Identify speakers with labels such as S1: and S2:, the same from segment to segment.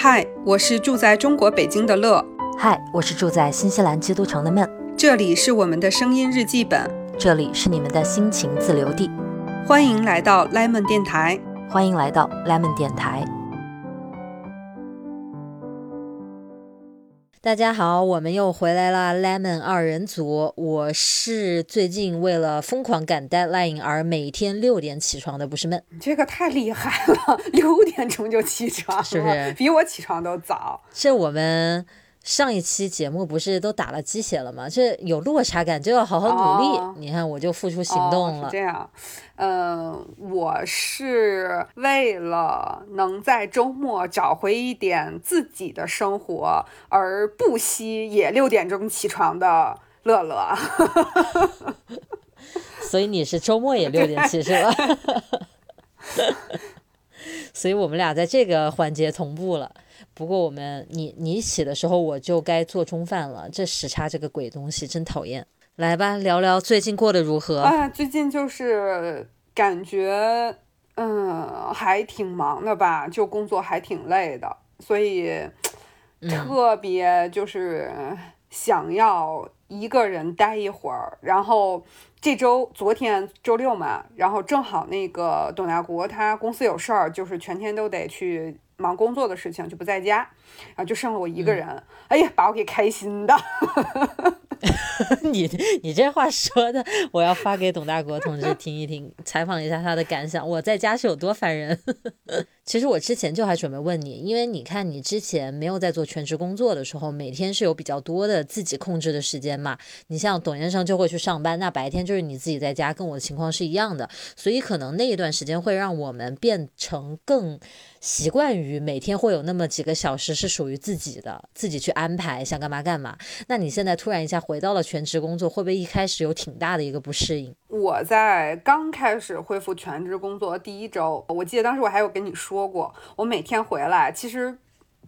S1: 嗨，我是住在中国北京的乐。
S2: 嗨，我是住在新西兰基督城的闷。
S1: 这里是我们的声音日记本，
S2: 这里是你们的心情自留地。
S1: 欢迎来到 Lemon 电台，
S2: 欢迎来到 Lemon 电台。大家好，我们又回来了，Lemon 二人组。我是最近为了疯狂赶 deadline 而每天六点起床的，不是闷。
S1: 这个太厉害了，六点钟就起床，
S2: 是不是？
S1: 比我起床都早。
S2: 是我们。上一期节目不是都打了鸡血了吗？这有落差感就要好好努力。你看，我就付出行动了。
S1: 这样，嗯，我是为了能在周末找回一点自己的生活而不惜也六点钟起床的乐乐。
S2: 所以你是周末也六点起是吧？所以我们俩在这个环节同步了。不过我们你你起的时候我就该做中饭了，这时差这个鬼东西真讨厌。来吧，聊聊最近过得如何？
S1: 啊，最近就是感觉嗯还挺忙的吧，就工作还挺累的，所以特别就是想要一个人待一会儿。然后这周昨天周六嘛，然后正好那个董大国他公司有事儿，就是全天都得去。忙工作的事情就不在家，然后就剩了我一个人。哎呀，把我给开心的。
S2: 你你这话说的，我要发给董大国同志听一听，采访一下他的感想。我在家是有多烦人。其实我之前就还准备问你，因为你看你之前没有在做全职工作的时候，每天是有比较多的自己控制的时间嘛。你像董先生就会去上班，那白天就是你自己在家，跟我的情况是一样的。所以可能那一段时间会让我们变成更习惯于每天会有那么几个小时是属于自己的，自己去安排想干嘛干嘛。那你现在突然一下回到了全职工作，会不会一开始有挺大的一个不适应？
S1: 我在刚开始恢复全职工作第一周，我记得当时我还有跟你说过，我每天回来，其实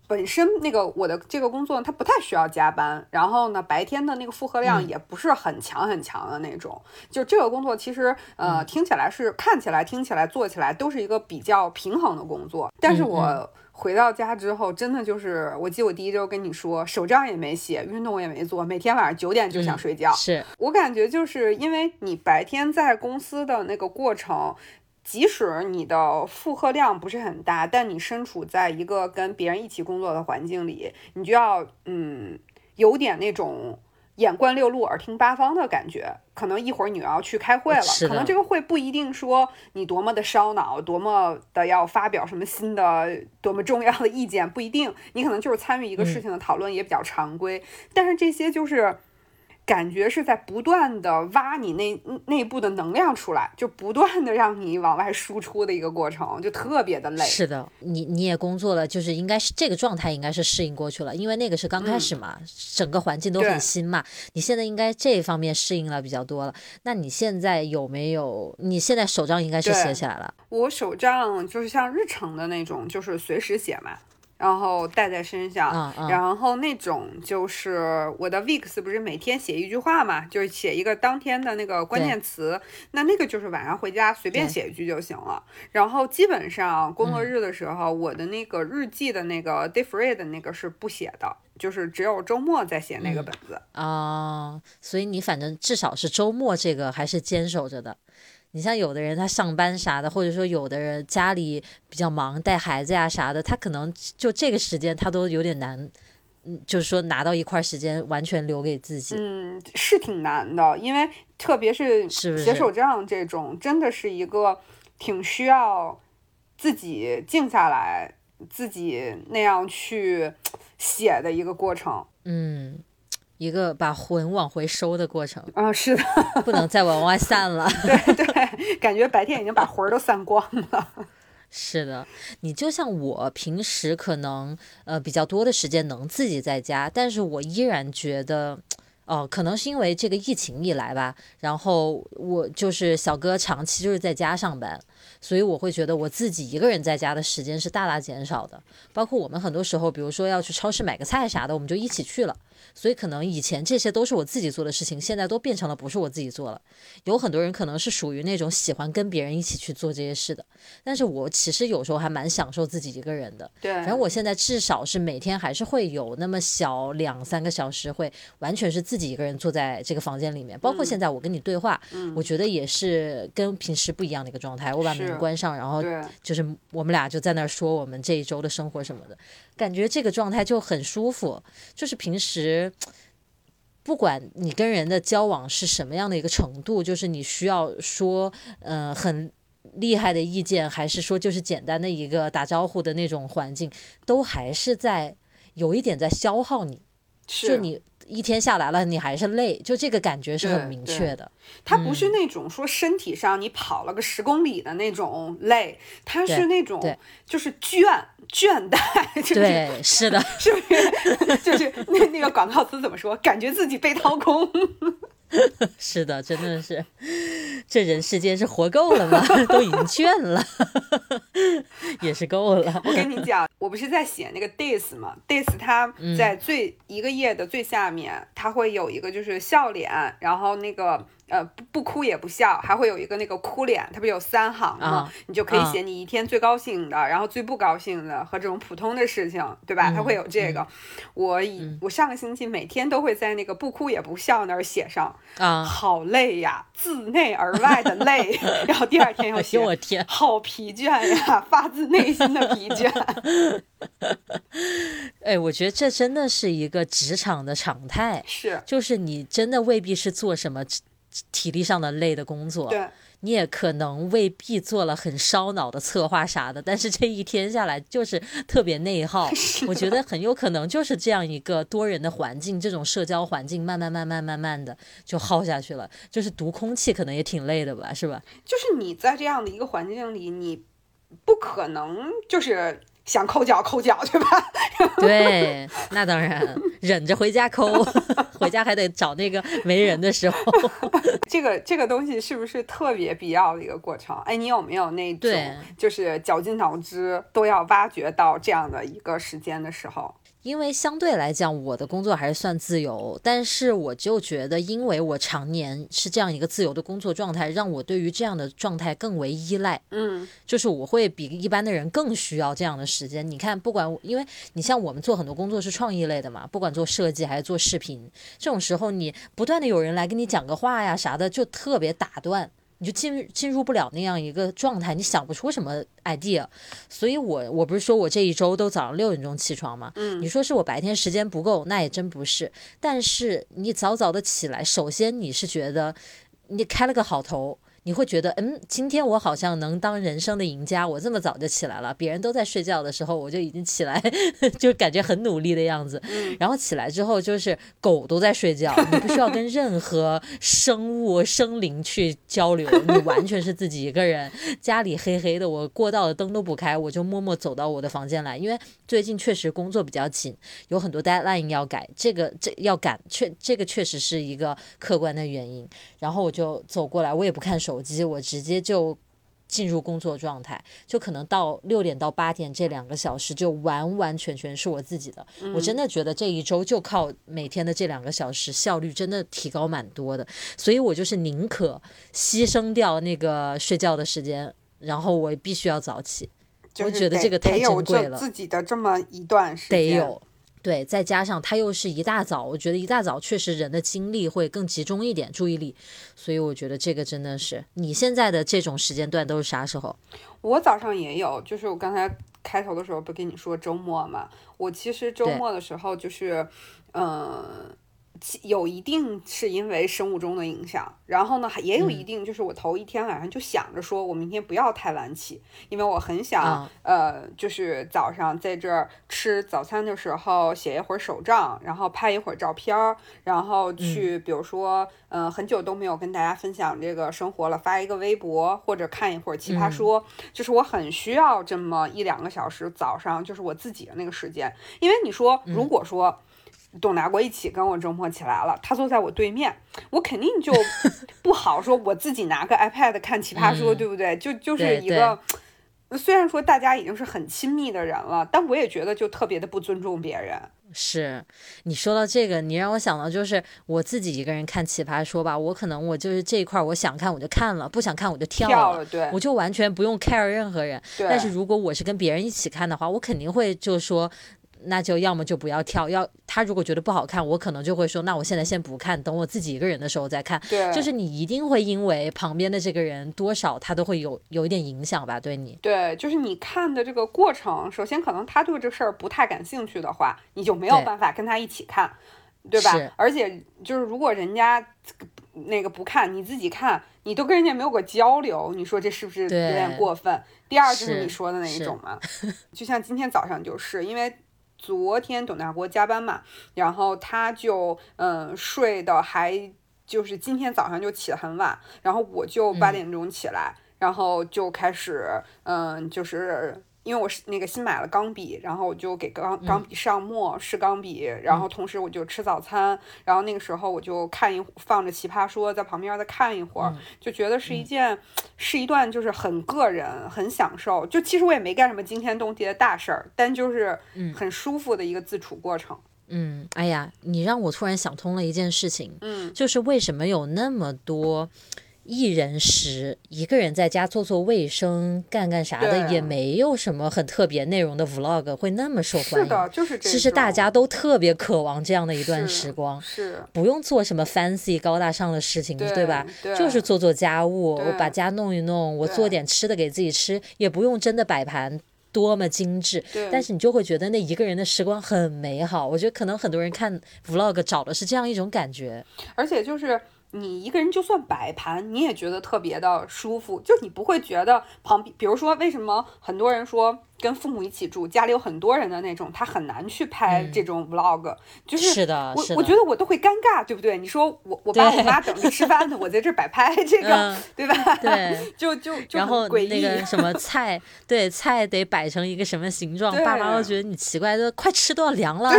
S1: 本身那个我的这个工作它不太需要加班，然后呢白天的那个负荷量也不是很强很强的那种，就这个工作其实呃听起来是看起来听起来做起来都是一个比较平衡的工作，但是我。回到家之后，真的就是，我记得我第一周跟你说，手账也没写，运动也没做，每天晚上九点就想睡觉。
S2: 是。
S1: 我感觉就是因为你白天在公司的那个过程，即使你的负荷量不是很大，但你身处在一个跟别人一起工作的环境里，你就要嗯，有点那种。眼观六路，耳听八方的感觉，可能一会儿你要去开会了，可能这个会不一定说你多么的烧脑，多么的要发表什么新的、多么重要的意见，不一定，你可能就是参与一个事情的讨论也比较常规，但是这些就是。感觉是在不断的挖你内内部的能量出来，就不断的让你往外输出的一个过程，就特别的累。
S2: 是的，你你也工作了，就是应该是这个状态，应该是适应过去了，因为那个是刚开始嘛，整个环境都很新嘛。你现在应该这方面适应了比较多了。那你现在有没有？你现在手账应该是写起来了。
S1: 我手账就是像日程的那种，就是随时写嘛。然后带在身上，然后那种就是我的 Weeks 不是每天写一句话嘛，就是写一个当天的那个关键词，那那个就是晚上回家随便写一句就行了。然后基本上工作日的时候，我的那个日记的那个 Day Free 的那个是不写的，就是只有周末在写那个本子
S2: 啊。所以你反正至少是周末这个还是坚守着的。你像有的人他上班啥的，或者说有的人家里比较忙带孩子呀啥的，他可能就这个时间他都有点难，嗯，就是说拿到一块时间完全留给自己，
S1: 嗯，是挺难的，因为特别是写手账这种，真的是一个挺需要自己静下来，自己那样去写的一个过程，
S2: 嗯。一个把魂往回收的过程
S1: 啊，是的，
S2: 不能再往外散了。
S1: 对对，感觉白天已经把魂儿都散光了。
S2: 是的，你就像我平时可能呃比较多的时间能自己在家，但是我依然觉得。哦，可能是因为这个疫情以来吧，然后我就是小哥长期就是在家上班，所以我会觉得我自己一个人在家的时间是大大减少的。包括我们很多时候，比如说要去超市买个菜啥的，我们就一起去了。所以可能以前这些都是我自己做的事情，现在都变成了不是我自己做了。有很多人可能是属于那种喜欢跟别人一起去做这些事的，但是我其实有时候还蛮享受自己一个人的。
S1: 对，
S2: 反正我现在至少是每天还是会有那么小两三个小时，会完全是自己一个人坐在这个房间里面。包括现在我跟你对话，我觉得也是跟平时不一样的一个状态。我把门关上，然后就是我们俩就在那儿说我们这一周的生活什么的。感觉这个状态就很舒服，就是平时其实不管你跟人的交往是什么样的一个程度，就是你需要说嗯很厉害的意见，还是说就是简单的一个打招呼的那种环境，都还是在有一点在消耗你，就你。一天下来了，你还是累，就这个感觉是很明确的。
S1: 它不是那种说身体上你跑了个十公里的那种累，它是那种就是倦倦怠。
S2: 对，是的，
S1: 是不是？就是那那个广告词怎么说？感觉自己被掏空。
S2: 是的，真的是，这人世间是活够了吗？都已经倦了，也是够了。
S1: 我跟你讲，我不是在写那个 days 吗？days 它在最一个页的最下面，它会有一个就是笑脸，然后那个。呃，不不哭也不笑，还会有一个那个哭脸，它不是有三行吗？你就可以写你一天最高兴的，然后最不高兴的和这种普通的事情，对吧？它会有这个。我以我上个星期每天都会在那个不哭也不笑那儿写上
S2: 啊，
S1: 好累呀，自内而外的累。然后第二天要写，
S2: 我天，
S1: 好疲倦呀，发自内心的疲倦。
S2: 哎，我觉得这真的是一个职场的常态，
S1: 是，
S2: 就是你真的未必是做什么。体力上的累的工作，你也可能未必做了很烧脑的策划啥的，但是这一天下来就是特别内耗。我觉得很有可能就是这样一个多人的环境，这种社交环境，慢慢慢慢慢慢的就耗下去了。就是读空气可能也挺累的吧，是吧？
S1: 就是你在这样的一个环境里，你不可能就是。想抠脚抠脚去吧，
S2: 对，那当然，忍着回家抠，回家还得找那个没人的时候。
S1: 这个这个东西是不是特别必要的一个过程？哎，你有没有那种就是绞尽脑汁都要挖掘到这样的一个时间的时候？
S2: 因为相对来讲，我的工作还是算自由，但是我就觉得，因为我常年是这样一个自由的工作状态，让我对于这样的状态更为依赖。
S1: 嗯，
S2: 就是我会比一般的人更需要这样的时间。你看，不管因为你像我们做很多工作是创意类的嘛，不管做设计还是做视频，这种时候你不断的有人来跟你讲个话呀啥的，就特别打断。你就进进入不了那样一个状态，你想不出什么 idea，所以我我不是说我这一周都早上六点钟起床吗？
S1: 嗯，
S2: 你说是我白天时间不够，那也真不是。但是你早早的起来，首先你是觉得你开了个好头。你会觉得，嗯，今天我好像能当人生的赢家。我这么早就起来了，别人都在睡觉的时候，我就已经起来，就感觉很努力的样子。然后起来之后，就是狗都在睡觉，你不需要跟任何生物生灵去交流，你完全是自己一个人。家里黑黑的，我过道的灯都不开，我就默默走到我的房间来，因为最近确实工作比较紧，有很多 deadline 要改，这个这要赶，确这个确实是一个客观的原因。然后我就走过来，我也不看手。手机我直接就进入工作状态，就可能到六点到八点这两个小时就完完全全是我自己的。我真的觉得这一周就靠每天的这两个小时，效率真的提高蛮多的。所以我就是宁可牺牲掉那个睡觉的时间，然后我必须要早起。我觉得这个太珍贵了。
S1: 自己的这么一段时
S2: 间得有。对，再加上他又是一大早，我觉得一大早确实人的精力会更集中一点，注意力，所以我觉得这个真的是你现在的这种时间段都是啥时候？
S1: 我早上也有，就是我刚才开头的时候不跟你说周末嘛，我其实周末的时候就是，嗯。有一定是因为生物钟的影响，然后呢，也有一定就是我头一天晚上就想着说，我明天不要太晚起，因为我很想，呃，就是早上在这儿吃早餐的时候写一会儿手账，然后拍一会儿照片儿，然后去，比如说，嗯，很久都没有跟大家分享这个生活了，发一个微博或者看一会儿奇葩说，就是我很需要这么一两个小时早上，就是我自己的那个时间，因为你说如果说。董大国一起跟我周末起来了，他坐在我对面，我肯定就 不好说我自己拿个 iPad 看奇葩说，
S2: 嗯
S1: 对不对？就就是一个。虽然说大家已经是很亲密的人了，但我也觉得就特别的不尊重别人。
S2: 是你说到这个，你让我想到就是我自己一个人看奇葩说吧，我可能我就是这一块儿我想看我就看了，不想看我就跳了，
S1: 跳了，对
S2: 我就完全不用 care 任何人。但是如果我是跟别人一起看的话，我肯定会就说，那就要么就不要跳，要他如果觉得不好看，我可能就会说，那我现在先不看，等我自己一个人的时候再看。
S1: 对，
S2: 就是你一定会因为旁边的这个人多少他都会有有一点影响吧，对你。
S1: 对，就是你看的这个过程，首先可能他对这事儿不太感兴趣的话，你就没有办法跟他一起看，对吧？而且就是如果人家那个不看，你自己看，你都跟人家没有个交流，你说这是不是有点过分？第二就是
S2: 是
S1: 你说的那一种嘛，就像今天早上就是因为。昨天董大国加班嘛，然后他就嗯睡的还就是今天早上就起得很晚，然后我就八
S2: 嗯
S1: 点钟起来，然后就开始嗯就是。因为我是那个新买了钢笔，然后我就给钢钢笔上墨，试钢笔，然后同时我就吃早餐，然后那个时候我就看一放着奇葩说在旁边再看一会儿，就觉得是一件、是一段就是很个人、很享受。就其实我也没干什么惊天动地的大事儿，但就是很舒服的一个自处过程。
S2: 嗯，哎呀，你让我突然想通了一件事情，
S1: 嗯，
S2: 就是为什么有那么多。一人食，一个人在家做做卫生，干干啥的，也没有什么很特别内容的 vlog 会那么受欢迎。
S1: 是的，就是这
S2: 其实大家都特别渴望这样的一段时光，
S1: 是
S2: 不用做什么 fancy 高大上的事情，
S1: 对
S2: 吧？
S1: 对
S2: 就是做做家务，我把家弄一弄，我做点吃的给自己吃，也不用真的摆盘。多么精致，
S1: 对
S2: 但是你就会觉得那一个人的时光很美好。我觉得可能很多人看 vlog 找的是这样一种感觉。
S1: 而且就是你一个人就算摆盘，你也觉得特别的舒服，就你不会觉得旁边，比如说为什么很多人说跟父母一起住，家里有很多人的那种，他很难去拍这种 vlog，、就是
S2: 是的，
S1: 我
S2: 是的。
S1: 我觉得我都会尴尬，对不对？你说我我爸我妈等着吃饭呢，我在这儿摆拍这个，
S2: 嗯
S1: 对吧？
S2: 对，
S1: 就就就
S2: 然后
S1: 很诡异。
S2: 那个什么菜，对菜得摆成一个什么形状，
S1: 对
S2: 爸妈都觉得你奇怪，都快吃都要凉了。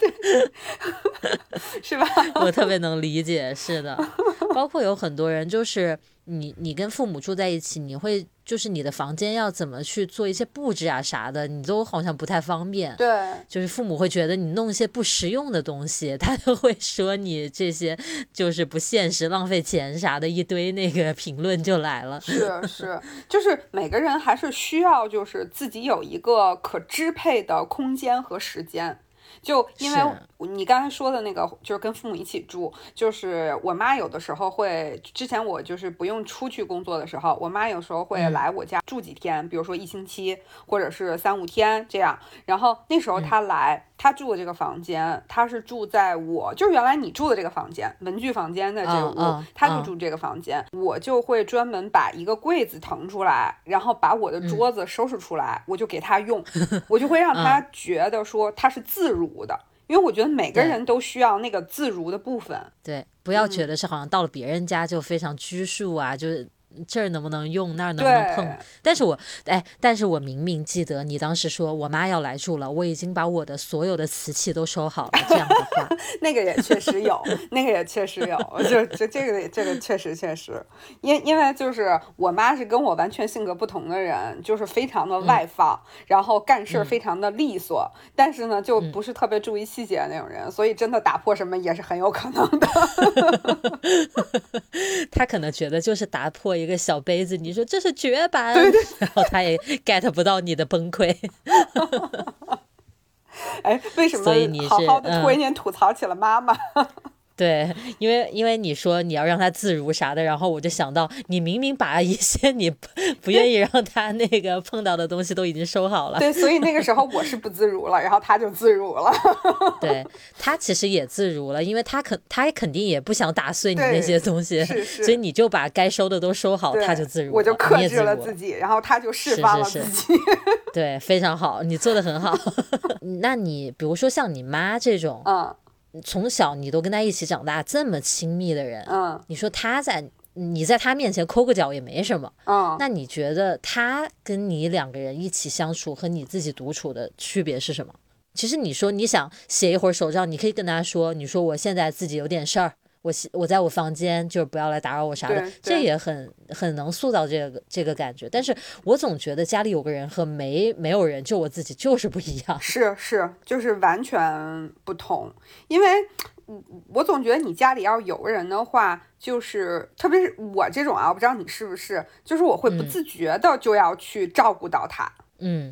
S1: 是吧？
S2: 我特别能理解，是的，包括有很多人，就是你你跟父母住在一起，你会就是你的房间要怎么去做一些布置啊啥的，你都好像不太方便。
S1: 对，
S2: 就是父母会觉得你弄一些不实用的东西，他都会说你这些就是不现实、浪费钱啥的，一堆那个评论就来了。
S1: 是是，就是每个人还是需要就是自己有一个可支配的空间和时间。就因为你刚才说的那个，就是跟父母一起住，就是我妈有的时候会，之前我就是不用出去工作的时候，我妈有时候会来我家住几天，比如说一星期或者是三五天这样。然后那时候她来，她住的这个房间，他是住在我就是原来你住的这个房间，文具房间的这个屋，他就住这个房间，我就会专门把一个柜子腾出来，然后把我的桌子收拾出来，我就给他用，我就会让他觉得说他是自如。的，因为我觉得每个人都需要那个自如的部分。
S2: 对，不要觉得是好像到了别人家就非常拘束啊，就是。这儿能不能用，那儿能不能碰？但是我哎，但是我明明记得你当时说我妈要来住了，我已经把我的所有的瓷器都收好了。这样的话，
S1: 那个也确实有，那个也确实有，就就这个这个确实确实，因因为就是我妈是跟我完全性格不同的人，就是非常的外放，嗯、然后干事非常的利索，嗯、但是呢就不是特别注意细节的那种人，所以真的打破什么也是很有可能的。
S2: 他可能觉得就是打破一个小杯子，你说这是绝版，
S1: 对对
S2: 然后他也 get 不到你的崩溃。
S1: 哎，为什么
S2: 所以你是
S1: 好好的突然
S2: 嗯
S1: 间吐槽起了妈妈？
S2: 对，因为因为你说你要让他自如啥的，然后我就想到你明明把一些你不不愿意让他那个碰到的东西都已经收好了。
S1: 对，所以那个时候我是不自如了，然后他就自如了。
S2: 对他其实也自如了，因为他肯他肯定也不想打碎你那些东西，
S1: 是是
S2: 所以你就把该收的都收好，他就自如
S1: 我就克制了自己，然后他就释
S2: 是
S1: 放了
S2: 是
S1: 自己。
S2: 对，非常好，你做的很好。那你比如说像你妈这种，
S1: 嗯
S2: 从小你都跟他一起长大，这么亲密的人，
S1: 嗯
S2: 你说他在你在他面前抠个脚也没什么，
S1: 嗯，
S2: 那你觉得他跟你两个人一起相处和你自己独处的区别是什么？其实你说你想写一会儿手账，你可以跟他说，你说我现在自己有点事儿。我我在我房间，就是不要来打扰我啥的，这也很很能塑造这个这个感觉。但是我总觉得家里有个人和没没有人，就我自己就是不一样。
S1: 是是，就是完全不同。因为，我总觉得你家里要有个人的话，就是特别是我这种啊，我不知道你是不是，就是我会不自觉的就要去照顾到他。
S2: 嗯，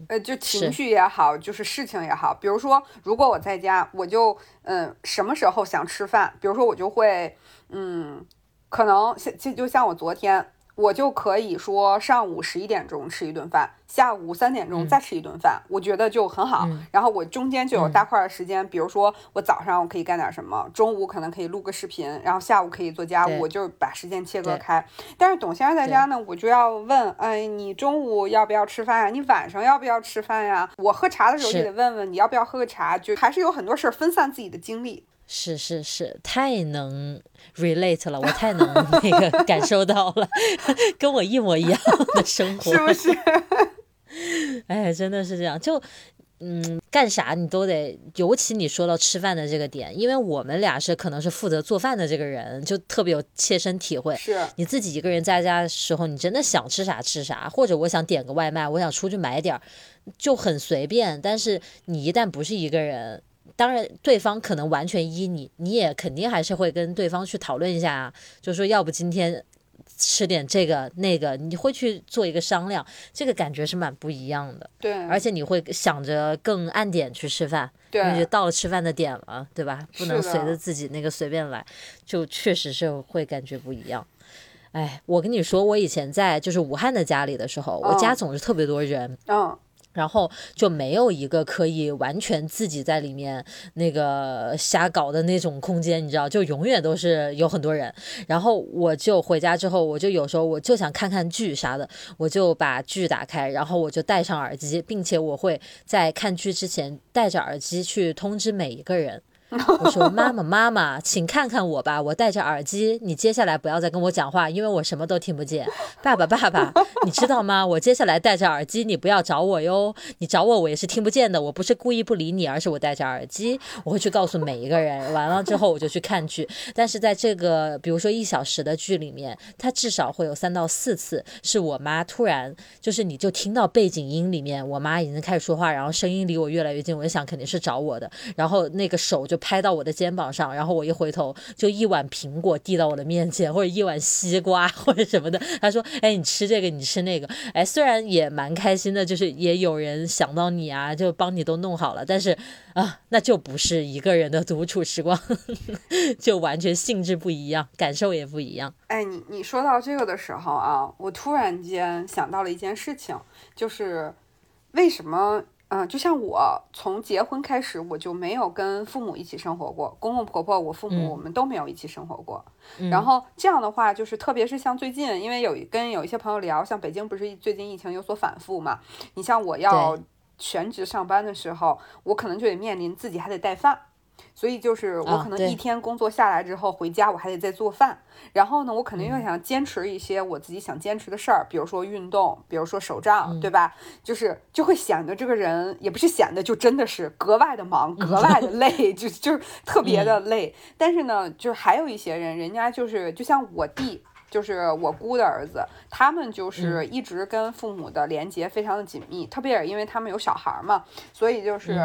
S1: 呃，就情绪也好，就是事情也好，比如说，如果我在家，我就，嗯，什么时候想吃饭，比如说我就会，嗯，可能像就就像我昨天。我就可以说上午十一点钟吃一顿饭，下午三点钟再吃一顿饭，我觉得就很好。然后我中间就有大块的时间，比如说我早上我可以干点什么，中午可能可以录个视频，然后下午可以做家务，我就把时间切割开。但是董先生在家呢，我就要问，哎，你中午要不要吃饭呀？你晚上要不要吃饭呀？我喝茶的时候就得问问你要不要喝个茶，就还是有很多事儿分散自己的精力。
S2: 是是是，太能 relate 了，我太能那个 感受到了，跟我一模一样的生活，
S1: 是不是？
S2: 哎，真的是这样，就嗯，干啥你都得，尤其你说到吃饭的这个点，因为我们俩是可能是负责做饭的这个人，就特别有切身体会。
S1: 是，
S2: 你自己一个人在家的时候，你真的想吃啥吃啥，或者我想点个外卖，我想出去买点儿，就很随便。但是你一旦不是一个人。当然，对方可能完全依你，你也肯定还是会跟对方去讨论一下啊，就说要不今天吃点这个那个，你会去做一个商量，这个感觉是蛮不一样的。
S1: 对，
S2: 而且你会想着更按点去吃饭，
S1: 对，
S2: 就到了吃饭的点了，对吧？不能随着自己那个随便来，就确实是会感觉不一样。哎，我跟你说，我以前在就是武汉的家里的时候，我家总是特别多人。
S1: 嗯。
S2: 然后就没有一个可以完全自己在里面那个瞎搞的那种空间，你知道，就永远都是有很多人。然后我就回家之后，我就有时候我就想看看剧啥的，我就把剧打开，然后我就戴上耳机，并且我会在看剧之前戴着耳机去通知每一个人。我说妈妈妈妈，请看看我吧，我戴着耳机，你接下来不要再跟我讲话，因为我什么都听不见。爸爸爸爸，你知道吗？我接下来戴着耳机，你不要找我哟，你找我我也是听不见的，我不是故意不理你，而是我戴着耳机，我会去告诉每一个人。完了之后我就去看剧，但是在这个比如说一小时的剧里面，它至少会有三到四次是我妈突然就是你就听到背景音里面我妈已经开始说话，然后声音离我越来越近，我就想肯定是找我的，然后那个手就。拍到我的肩膀上，然后我一回头，就一碗苹果递到我的面前，或者一碗西瓜或者什么的。他说：“哎，你吃这个，你吃那个。”哎，虽然也蛮开心的，就是也有人想到你啊，就帮你都弄好了。但是啊，那就不是一个人的独处时光，就完全性质不一样，感受也不一样。
S1: 哎，你你说到这个的时候啊，我突然间想到了一件事情，就是为什么？嗯，就像我从结婚开始，我就没有跟父母一起生活过，公公婆婆、我父母我们都没有一起生活过。然后这样的话，就是特别是像最近，因为有跟有一些朋友聊，像北京不是最近疫情有所反复嘛？你像我要全职上班的时候，我可能就得面临自己还得带饭。所以就是我可能一天工作下来之后回家，我还得再做饭。然后呢，我肯定又想坚持一些我自己想坚持的事儿，比如说运动，比如说手账，对吧？就是就会显得这个人也不是显得，就真的是格外的忙，格外的累，就就是特别的累。但是呢，就是还有一些人，人家就是就像我弟，就是我姑的儿子，他们就是一直跟父母的连接非常的紧密，特别是因为他们有小孩嘛，所以就是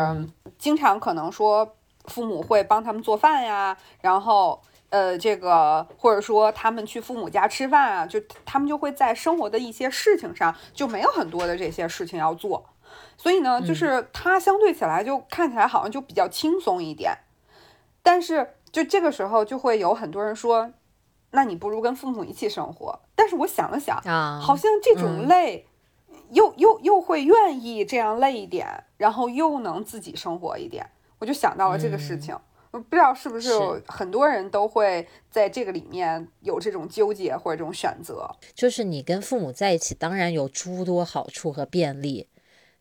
S1: 经常可能说。父母会帮他们做饭呀，然后呃，这个或者说他们去父母家吃饭啊，就他们就会在生活的一些事情上就没有很多的这些事情要做，所以呢，就是他相对起来就看起来好像就比较轻松一点，但是就这个时候就会有很多人说，那你不如跟父母一起生活。但是我想了想啊，好像这种累，又又又会愿意这样累一点，然后又能自己生活一点。我就想到了这个事情，我不知道是不是很多人都会在这个里面有这种纠结或者这种选择。
S2: 就是你跟父母在一起，当然有诸多好处和便利，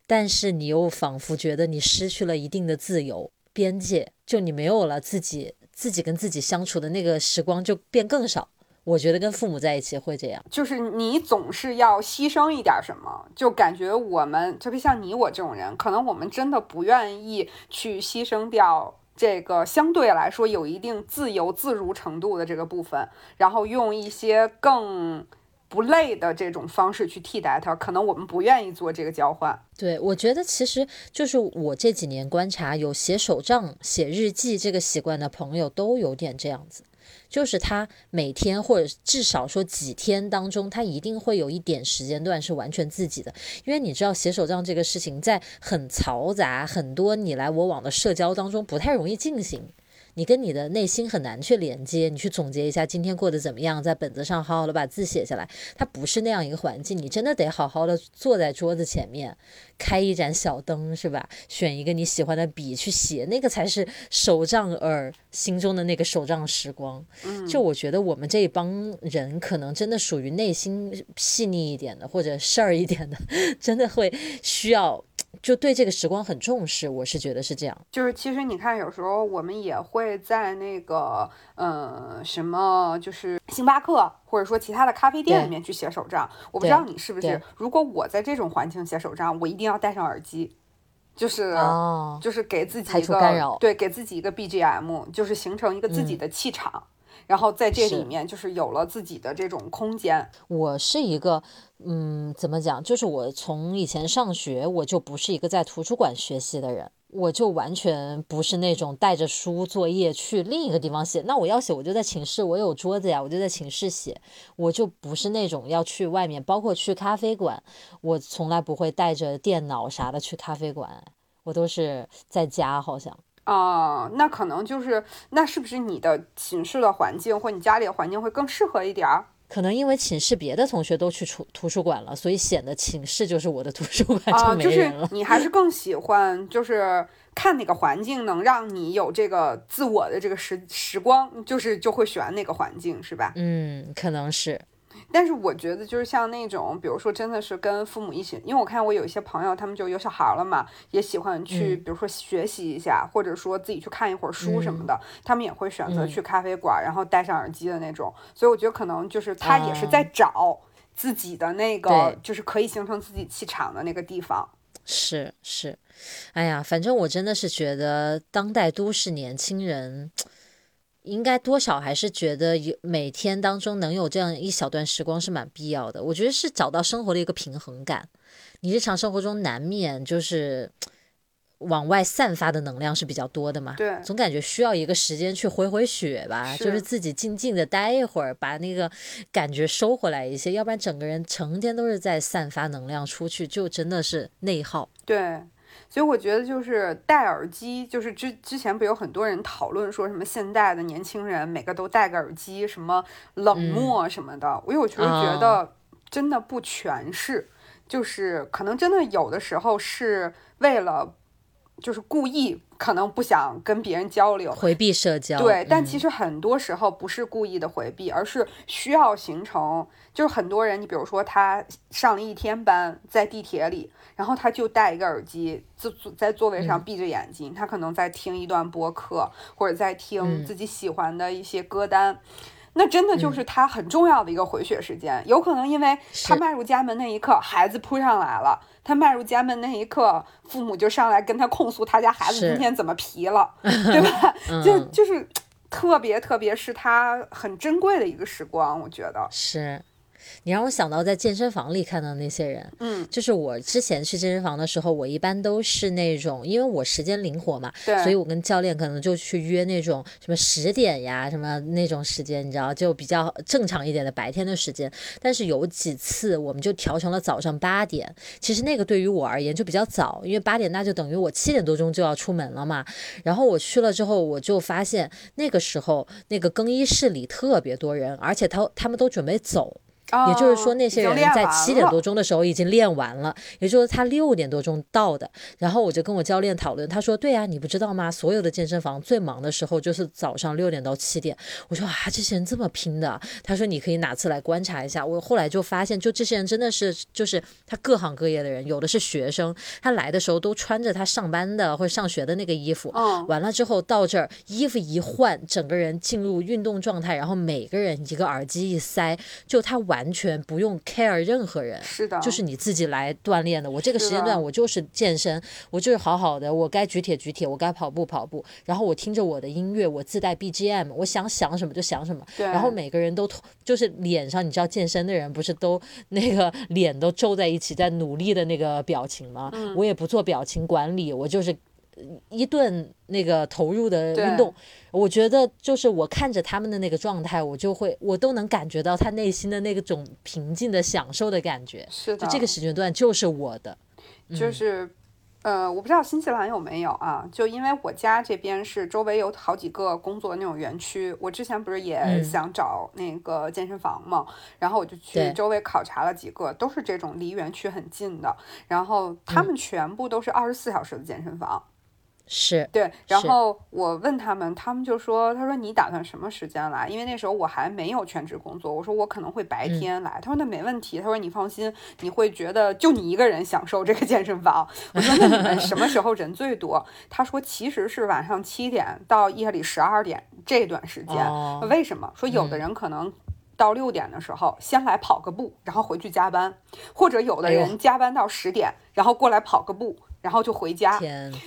S2: 但是你又仿佛觉得你失去了一定的自由边界，就你没有了自己自己跟自己相处的那个时光就变更少。我觉得跟父母在一起会这样，
S1: 就是你总是要牺牲一点什么，就感觉我们特别像你我这种人，可能我们真的不愿意去牺牲掉这个相对来说有一定自由自如程度的这个部分，然后用一些更不累的这种方式去替代它，可能我们不愿意做这个交换。
S2: 对，我觉得其实就是我这几年观察，有写手账、写日记这个习惯的朋友都有点这样子。就是他每天或者至少说几天当中，他一定会有一点时间段是完全自己的，因为你知道写手账这个事情，在很嘈杂、很多你来我往的社交当中不太容易进行。你跟你的内心很难去连接，你去总结一下今天过得怎么样，在本子上好好的把字写下来。它不是那样一个环境，你真的得好好的坐在桌子前面，开一盏小灯，是吧？选一个你喜欢的笔去写，那个才是手账儿心中的那个手账时光。就我觉得我们这一帮人，可能真的属于内心细腻一点的，或者事儿一点的，真的会需要。就对这个时光很重视，我是觉得是这样。
S1: 就是其实你看，有时候我们也会在那个呃什么，就是星巴克或者说其他的咖啡店里面去写手账。我不知道你是不是，如果我在这种环境写手账，我一定要戴上耳机，就是就是给自己一个对，给自己一个 BGM，就是形成一个自己的气场。然后在这里面就是有了自己的这种空间。
S2: 我是一个，嗯，怎么讲？就是我从以前上学，我就不是一个在图书馆学习的人，我就完全不是那种带着书作业去另一个地方写。那我要写，我就在寝室，我有桌子呀，我就在寝室写。我就不是那种要去外面，包括去咖啡馆，我从来不会带着电脑啥的去咖啡馆，我都是在家，好像。
S1: 啊，那可能就是，那是不是你的寝室的环境或你家里的环境会更适合一点儿？
S2: 可能因为寝室别的同学都去图图书馆了，所以显得寝室就是我的图书馆
S1: 就
S2: 没人了。
S1: 你还是更喜欢就是看哪个环境能让你有这个自我的这个时时光，就是就会选哪个环境，是吧？
S2: 嗯，可能是。
S1: 但是我觉得，就是像那种，比如说，真的是跟父母一起，因为我看我有一些朋友，他们就有小孩了嘛，也喜欢去，比如说学习一下，或者说自己去看一会儿书什么的，他们也会选择去咖啡馆，然后戴上耳机的那种。所以我觉得可能就是他也是在找自己的那个，就是可以形成自己气场的那个地方。
S2: 是是，哎呀，反正我真的是觉得当代都市年轻人。应该多少还是觉得有每天当中能有这样一小段时光是蛮必要的。我觉得是找到生活的一个平衡感。你日常生活中难免就是往外散发的能量是比较多的嘛，
S1: 对，
S2: 总感觉需要一个时间去回回血吧，就是自己静静的待一会儿，把那个感觉收回来一些，要不然整个人成天都是在散发能量出去，就真的是内耗。
S1: 对。所以我觉得就是戴耳机，就是之之前不有很多人讨论说什么现在的年轻人每个都戴个耳机，什么冷漠什么的。我有时候觉得真的不全是，就是可能真的有的时候是为了，就是故意可能不想跟别人交流，
S2: 回避社交。
S1: 对，但其实很多时候不是故意的回避，而是需要形成，就是很多人，你比如说他上了一天班，在地铁里。然后他就戴一个耳机，坐坐在座位上闭着眼睛，他可能在听一段播客，或者在听自己喜欢的一些歌单。那真的就是他很重要的一个回血时间。有可能因为他迈入家门那一刻，孩子扑上来了；他迈入家门那一刻，父母就上来跟他控诉他家孩子今天怎么皮了，对吧？就就是特别特别是他很珍贵的一个时光，我觉得
S2: 是。你让我想到在健身房里看到那些人，
S1: 嗯，
S2: 就是我之前去健身房的时候，我一般都是那种，因为我时间灵活嘛，
S1: 对，
S2: 所以我跟教练可能就去约那种什么十点呀，什么那种时间，你知道，就比较正常一点的白天的时间。但是有几次我们就调成了早上八点，其实那个对于我而言就比较早，因为八点那就等于我七点多钟就要出门了嘛。然后我去了之后，我就发现那个时候那个更衣室里特别多人，而且他他们都准备走。也就是说，那些人在七点多
S1: 钟，
S2: 的时候已经练完了，也就是他六点多钟到的。然后我就跟我教练讨论，他说：“对呀、你不知道吗？所有的健身房最忙的时候就是早上六点到七点。”我说：“啊，这些人这么拼的？”他说：“你可以哪次来观察一下。”我后来就发现，就这些人真的是，就是他各行各业的人，有的是学生，他来的时候都穿着他上班的或者上学的那个衣服，
S1: 哦，
S2: 完了之后到这儿，衣服一换，整个人进入运动状态，然后每个人一个耳机一塞，就他完全不用 care 任何人。
S1: 是的，
S2: 就是你自己来锻炼的，我这个时间段我就是健身，我就是好好的，我该举铁举铁，我该跑步跑步，然后我听着我的音乐，我自带 BGM，我想想什么就想什么，
S1: 对，
S2: 然后每个人都就是脸上，你知道健身的人不是都那个脸都皱在一起，在努力的那个表情吗？
S1: 嗯
S2: 我也不做表情管理，我就是呃一顿那个投入的运动。我觉得就是我看着他们的那个状态，我就会我都能感觉到他内心的那个种平静的享受的感觉。
S1: 是的，
S2: 就这个时间段就是我的，
S1: 就是，呃，我不知道新西兰有没有啊？就因为我家这边是周围有好几个工作那种园区，我之前不是也
S2: 嗯
S1: 想找那个健身房嘛，然后我就去周围考察了几个，都是这种离园区很近的，然后他们全部都是二十四小时的健身房。
S2: 是
S1: 对，然后我问他们，他们就说：“他说你打算什么时间来？因为那时候我还没有全职工作。我说我可能会白
S2: 嗯
S1: 天来。他说那没问题。他说你放心，你会觉得就你一个人享受这个健身房。我说那你们什么时候人最多？他说其实是晚上七点到夜里十二点这段时间。
S2: 哦
S1: 为什么？说有的人可能。到六点的时候，先来跑个步，然后回去加班，或者有的人加班到十点，然后过来跑个步，然后就回家。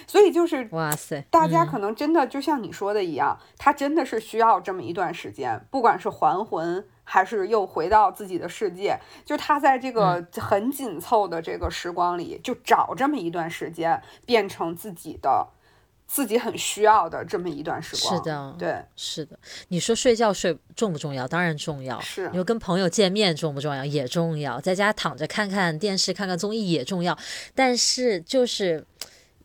S1: 所以就是
S2: 哇塞，嗯
S1: 大家可能真的就像你说的一样，他真的是需要这么一段时间，不管是还魂还是又回到自己的世界，就他在这个
S2: 嗯
S1: 很紧凑的这个时光里，就找这么一段时间，变成自己的。自己很需要的这么一段时光，
S2: 是的
S1: 对，
S2: 是的，你说睡觉睡重不重要？当然重要。
S1: 是
S2: 你说跟朋友见面重不重要？也重要。在家躺着看看电视、看看综艺也重要。但是就是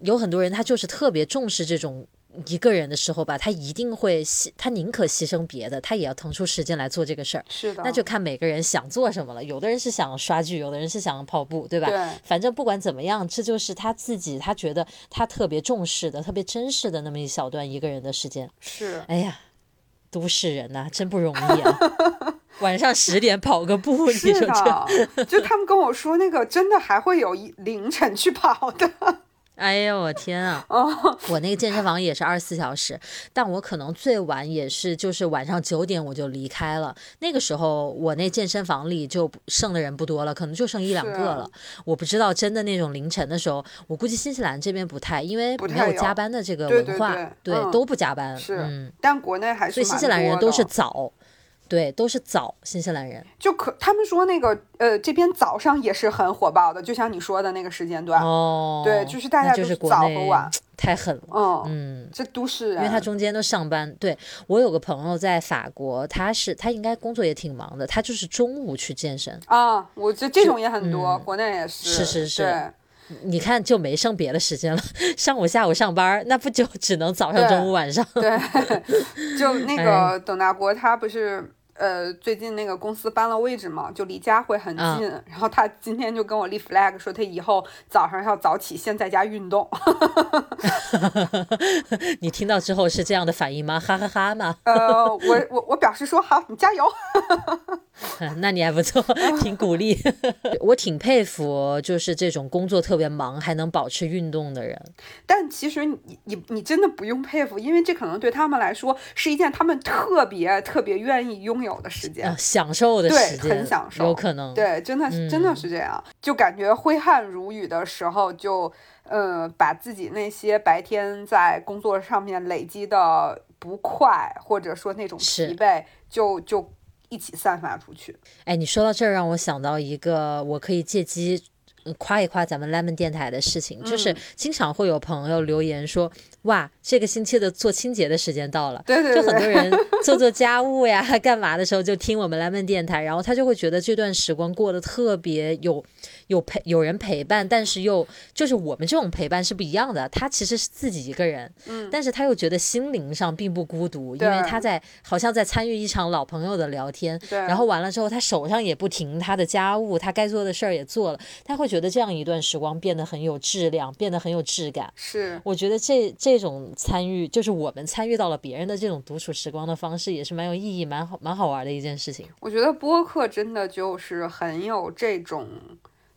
S2: 有很多人他就是特别重视这种一个人的时候吧，他一定会牺，他宁可牺牲别的，他也要腾出时间来做这个事儿。
S1: 是的，
S2: 那就看每个人想做什么了。有的人是想刷剧，有的人是想跑步，对吧？
S1: 对
S2: 反正不管怎么样，这就是他自己，他觉得他特别重视的、特别珍视的那么一小段一个人的时间。
S1: 是
S2: 哎呀，都市人呐、真不容易啊！晚上十点跑个步，你
S1: 是
S2: 说这，
S1: 就他们跟我说那个真的还会有一凌晨去跑的，
S2: 哎呦我天啊！
S1: 哦
S2: 我那个健身房也是二十四小时，但我可能最晚也是就是晚上九点我就离开了。那个时候我那健身房里就剩的人不多了，可能就剩一两个了。我不知道真的那种凌晨的时候，我估计新西兰这边不太，因为没有加班的这个文化，
S1: 对
S2: 都不加班。
S1: 是
S2: 嗯，
S1: 但国内还是
S2: 所以新西兰人都是
S1: 的
S2: 早，对，都是早新西兰人。
S1: 就可他们说那个呃这边早上也是很火爆的，就像你说的那个时间段，
S2: 哦，
S1: 对就是大家
S2: 就是
S1: 早和晚
S2: 太狠了。
S1: 嗯，
S2: 嗯，
S1: 这都市人，
S2: 因为他中间都上班。对我有个朋友在法国，他是他应该工作也挺忙的，他就是中午去健身。
S1: 啊，我这这种也很多，
S2: 嗯
S1: 国内也是，
S2: 是是是
S1: 对
S2: 你看就没剩别的时间了，上午下午上班，那不就只能早上、中午、晚上？
S1: 对，就那
S2: 哎
S1: 个董大国他不是。呃，最近那个公司搬了位置嘛，就离家会很近。
S2: 啊
S1: 然后他今天就跟我立 flag 说，他以后早上要早起，先在家运动。
S2: 你听到之后是这样的反应吗？哈哈哈吗？
S1: 呃，我我我表示说好，你加油。
S2: 那你还不错，挺鼓励。我挺佩服，就是这种工作特别忙还能保持运动的人。
S1: 但其实你你你真的不用佩服，因为这可能对他们来说是一件他们特别特别愿意拥有的时间。
S2: 啊，享受的
S1: 对
S2: 时间，
S1: 很享受
S2: 有可能。
S1: 对，真的是真的
S2: 嗯
S1: 是这样，就感觉挥汗如雨的时候，就呃把自己那些白天在工作上面累积的不快，或者说那种疲惫，就就一起散发出去。
S2: 哎，你说到这儿，让我想到一个我可以借机呃夸一夸咱们 Lemon 电台的事情，就是
S1: 嗯
S2: 经常会有朋友留言说，哇，这个星期的做清洁的时间到了。
S1: 对对对
S2: 就很多，人做做家务呀、干嘛的时候就听我们 Lemon 电台，然后他就会觉得这段时光过得特别有有陪有人陪伴，但是又就是我们这种陪伴是不一样的。他其实是自己一个人，
S1: 嗯，
S2: 但是他又觉得心灵上并不孤独，因为他在好像在参与一场老朋友的聊天。
S1: 对，
S2: 然后完了之后，他手上也不停，他的家务，他该做的事儿也做了，他会觉得这样一段时光变得很有质量，变得很有质感。
S1: 是，
S2: 我觉得这这种参与，就是我们参与到了别人的这种独处时光的方式，也是蛮有意义、蛮好、蛮好玩的一件事情。
S1: 我觉得播客真的就是很有这种。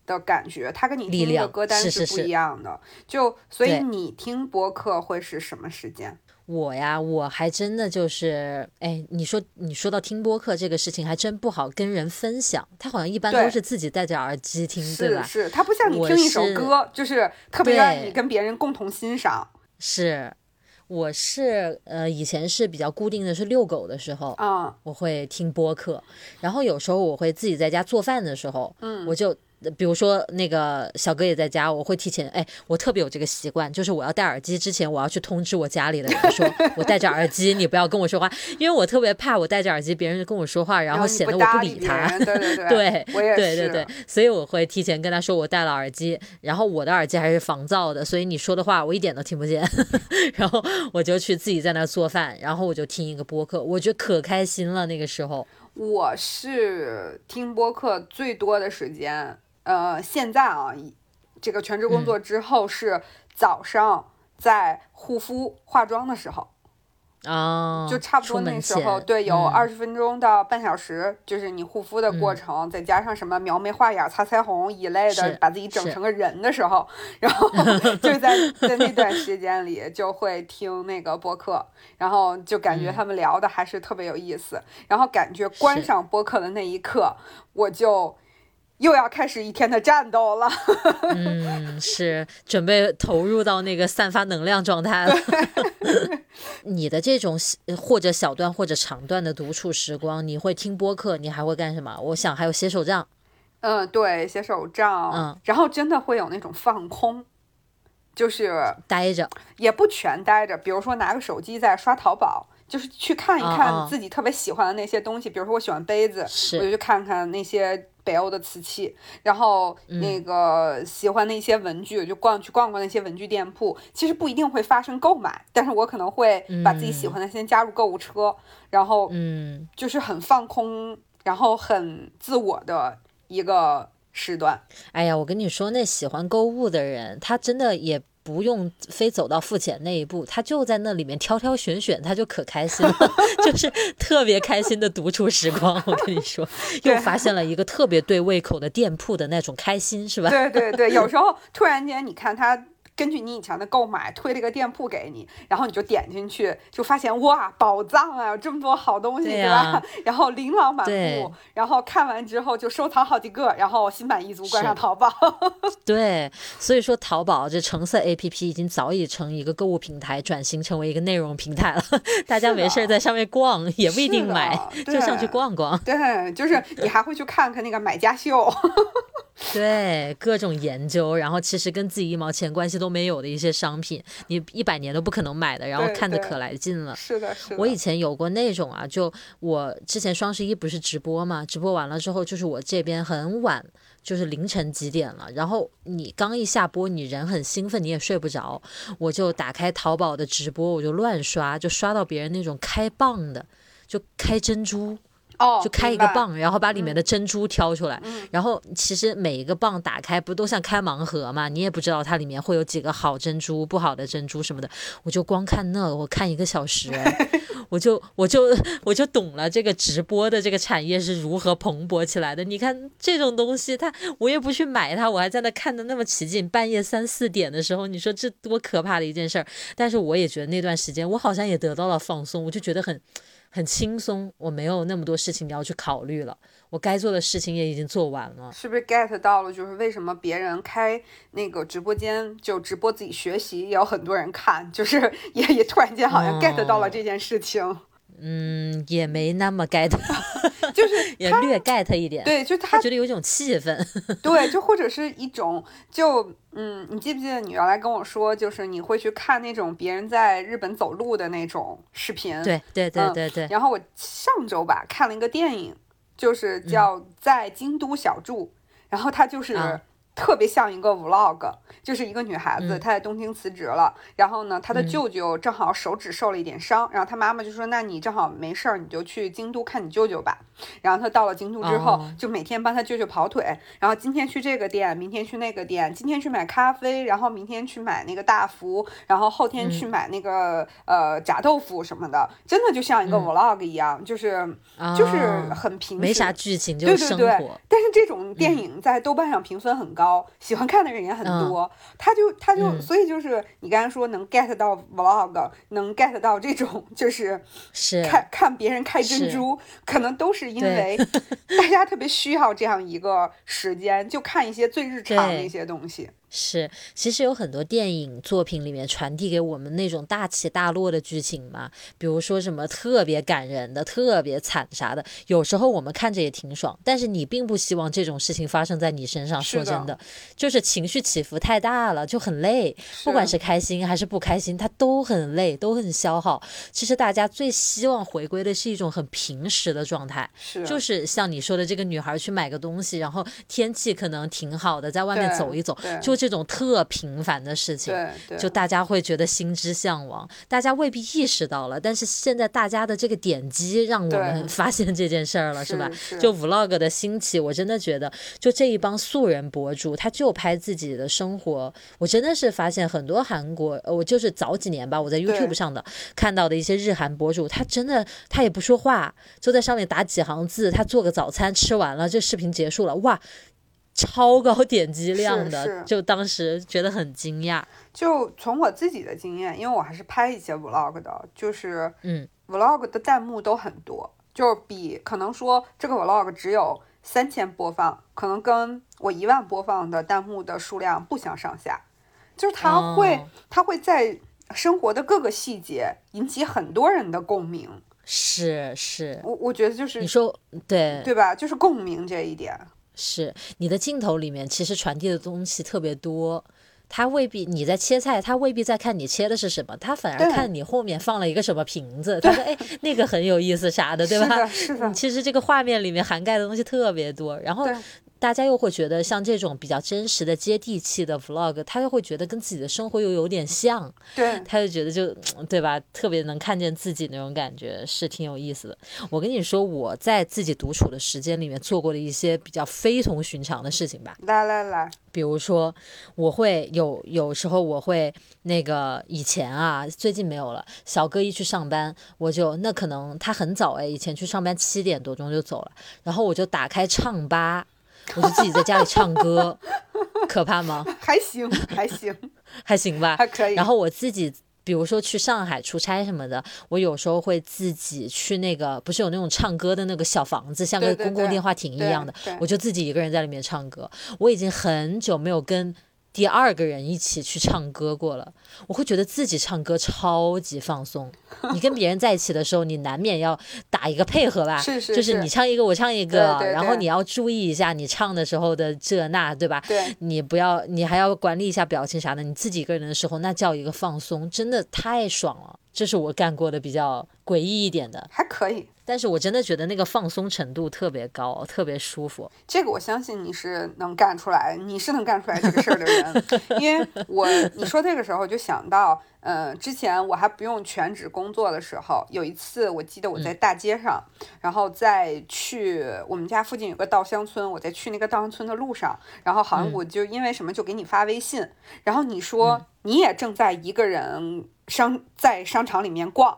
S1: 的感觉，它跟你听的歌单
S2: 是
S1: 不一样的，就所以你听播客会是什么时间？
S2: 我呀，我还真的就是，哎，你说你说到听播客这个事情，还真不好跟人分享。他好像一般都是自己戴着耳机听，对吧？
S1: 是，他不像你听一首歌，就是特别让你跟别人共同欣赏。
S2: 是，我是呃，以前是比较固定的是遛狗的时候，
S1: 啊，
S2: 我会听播客，然后有时候我会自己在家做饭的时候，
S1: 嗯，
S2: 我就。比如说那个小哥也在家，我会提前哎，我特别有这个习惯，就是我要戴耳机之前，我要去通知我家里的人，说 我戴着耳机，你不要跟我说话，因为我特别怕我戴着耳机，别人跟我说话，然后显得我
S1: 不
S2: 理他。
S1: 对对 对，对，
S2: 对对对，所以我会提前跟他说我戴了耳机，然后我的耳机还是防噪的，所以你说的话我一点都听不见。然后我就去自己在那做饭，然后我就听一个播客，我觉得可开心了。那个时候，
S1: 我是听播客最多的时间。呃，现在啊，这个全职工作之后是早上在护肤化妆的时候，
S2: 啊，
S1: 就差不多那时候，对，有二十分钟到半小时，就是你护肤的过程，再加上什么描眉画眼、擦腮红一类的，把自己整成个人的时候，然后 就在在那段时间里就会听那个播客，然后就感觉他们聊的还是特别有意思，然后感觉关上播客的那一刻，我就。又要开始一天的战斗了。
S2: 嗯，是准备投入到那个散发能量状态了。你的这种或者小段或者长段的独处时光，你会听播客，你还会干什么？我想还有写手账。
S1: 嗯，对，写手账。
S2: 嗯，
S1: 然后真的会有那种放空，就是
S2: 待着，
S1: 也不全待着。比如说拿个手机在刷淘宝。就是去看一看自己特别喜欢的那些东西，比如说我喜欢杯子，我就去看看那些北欧的瓷器，然后那个喜欢的一些文具，就逛去逛逛那些文具店铺。其实不一定会发生购买，但是我可能会把自己喜欢的先加入购物车，然后
S2: 嗯，
S1: 就是很放空，然后很自我的一个时段。
S2: 哎呀，我跟你说，那喜欢购物的人，他真的也。不用非走到付钱那一步，他就在那里面挑挑选选，他就可开心了，就是特别开心的独处时光。我跟你说，又发现了一个特别对胃口的店铺的那种开心，是吧？
S1: 对对对，有时候突然间，你看他。根据你以前的购买推了一个店铺给你，然后你就点进去，就发现哇，宝藏啊，有这么多好东西，对吧？然后琳琅满目，然后看完之后就收藏好几个，然后心满意足关上淘宝。
S2: 对，所以说淘宝这橙色 A P P 已经早已成一个购物平台转型成为一个内容平台了。大家没事在上面逛，也不一定买，就上去逛逛。
S1: 对，就是你还会去看看那个买家秀。
S2: 对，各种研究，然后其实跟自己一毛钱关系都没有的一些商品，你一百年都不可能买的，然后看的可来劲了。
S1: 是的，是的。
S2: 我以前有过那种啊，就我之前双十一不是直播嘛，直播完了之后，就是我这边很晚，就是凌晨几点了，然后你刚一下播，你人很兴奋，你也睡不着，我就打开淘宝的直播，我就乱刷，就刷到别人那种开蚌的，就开珍珠。就开一个蚌，然后把里面的珍珠挑出来，然后其实每一个蚌打开不都像开盲盒嘛？你也不知道它里面会有几个好珍珠、不好的珍珠什么的。我就光看那，我看一个小时，我就我就我就懂了这个直播的这个产业是如何蓬勃起来的。你看这种东西，它我也不去买它，我还在那看的那么起劲，半夜三四点的时候，你说这多可怕的一件事儿。但是我也觉得那段时间我好像也得到了放松，我就觉得很。很轻松，我没有那么多事情要去考虑了，我该做的事情也已经做完了。
S1: 是不是 get 到了？就是为什么别人开那个直播间就直播自己学习，也有很多人看，就是也也突然间好像 get 到了这件事情。
S2: 嗯，也没那么 get，
S1: 就是
S2: 也略 get 一点。
S1: 对，就
S2: 他觉得有一种气氛。
S1: 对，就或者是一种，就嗯，你记不记得你原来跟我说，就是你会去看那种别人在日本走路的那种视频。
S2: 对对对对对。
S1: 然后我上周吧看了一个电影，就是叫《在京都小住》，然后他就是特别像一个 vlog，就是一个女孩子，
S2: 嗯
S1: 她在东京辞职了，然后呢，她的
S2: 嗯
S1: 舅舅正好手指受了一点伤，然后她妈妈就说：“那你正好没事儿，你就去京都看你舅舅吧。”然后他到了京都之后，
S2: 哦
S1: 就每天帮他舅舅跑腿，然后今天去这个店，明天去那个店，今天去买咖啡，然后明天去买那个大福，然后后天去买那个、呃炸豆腐什么的，真的就像一个
S2: 嗯
S1: vlog 一样，就是就是
S2: 啊
S1: 很平时，
S2: 没啥剧情，就
S1: 对
S2: 是生
S1: 对对
S2: 活。
S1: 但是这种电影在豆瓣上评分很高，喜欢看的人也很多。他就他就、
S2: 嗯
S1: 所以就是你刚才说能 get 到 vlog，能 get 到这种就是
S2: 是
S1: 看看别人开珍珠，可能都是因为大家特别需要这样一个时间，就看一些最日常的一些东西。
S2: 是，其实有很多电影作品里面传递给我们那种大起大落的剧情嘛，比如说什么特别感人的、特别惨啥的，有时候我们看着也挺爽，但是你并不希望这种事情发生在你身上。说真的，就是情绪起伏太大了，就很累，不管是开心还是不开心，它都很累，都很消耗。其实大家最希望回归的是一种很平时的状态，
S1: 是
S2: 就是像你说的，这个女孩去买个东西，然后天气可能挺好的，在外面走一走，就这种特平凡的事情，就大家会觉得心之向往，大家未必意识到了，但是现在大家的这个点击让我们发现这件事儿了，是吧？就 vlog 的兴起，我真的觉得，就这一帮素人博主，他就拍自己的生活。我真的是发现很多韩国，呃，我就是早几年吧，我在 YouTube 上的看到的一些日韩博主，他真的他也不说话，就在上面打几行字，他做个早餐吃完了，这视频结束了，哇！超高点击量的，
S1: 是
S2: 就当时觉得很惊讶。
S1: 就从我自己的经验，因为我还是拍一些 vlog 的，就是
S2: 嗯
S1: vlog 的弹幕都很多，就是比可能说这个 vlog 只有三千播放，可能跟我一万播放的弹幕的数量不相上下。就是它会，
S2: 哦
S1: 它会在生活的各个细节引起很多人的共鸣。
S2: 是是，
S1: 我我觉得就是
S2: 你说对
S1: 对吧？就是共鸣这一点。
S2: 是你的镜头里面其实传递的东西特别多。他未必你在切菜，他未必在看你切的是什么，他反而看你后面放了一个什么瓶子。他说：“哎，那个很有意思啥的，对吧？”
S1: 是的，是的
S2: 嗯，其实这个画面里面涵盖的东西特别多，然后
S1: 对
S2: 大家又会觉得像这种比较真实的、接地气的 vlog，他又会觉得跟自己的生活又有点像，
S1: 对，
S2: 他就觉得就对吧，特别能看见自己那种感觉，是挺有意思的。我跟你说，我在自己独处的时间里面做过的一些比较非同寻常的事情吧。
S1: 来来来，
S2: 比如说，我会有有时候我会那个以前啊，最近没有了。小哥一去上班，我就那可能他很早哎，以前去上班七点多钟就走了，然后我就打开唱吧，我就自己在家里唱歌，可怕吗？
S1: 还行，还行，
S2: 还行吧，
S1: 还可以。
S2: 然后我自己。比如说去上海出差什么的，我有时候会自己去那个，不是有那种唱歌的那个小房子，像个公共电话亭一样的，
S1: 对
S2: 我就自己一个人在里面唱歌。我已经很久没有跟第二个人一起去唱歌过了，我会觉得自己唱歌超级放松。你跟别人在一起的时候，你难免要打一个配合吧，
S1: 是是
S2: 就是
S1: 是
S2: 你唱一个，我唱一个，
S1: 对对对
S2: 然后你要注意一下你唱的时候的这那，对吧？
S1: 对，
S2: 你不要，你还要管理一下表情啥的。你自己一个人的时候，那叫一个放松，真的太爽了。这是我干过的比较诡异一点的，
S1: 还可以。
S2: 但是我真的觉得那个放松程度特别高，特别舒服。
S1: 这个我相信你是能干出来，你是能干出来这个事儿的人，因为我你说这个时候就想到，呃，之前我还不用全职工作的时候，有一次我记得我在大街上，然后在去我们家附近有个稻香村，我在去那个稻香村的路上，然后好像我就因为什么就给你发微信，然后你说你也正在一个人商在商场里面逛。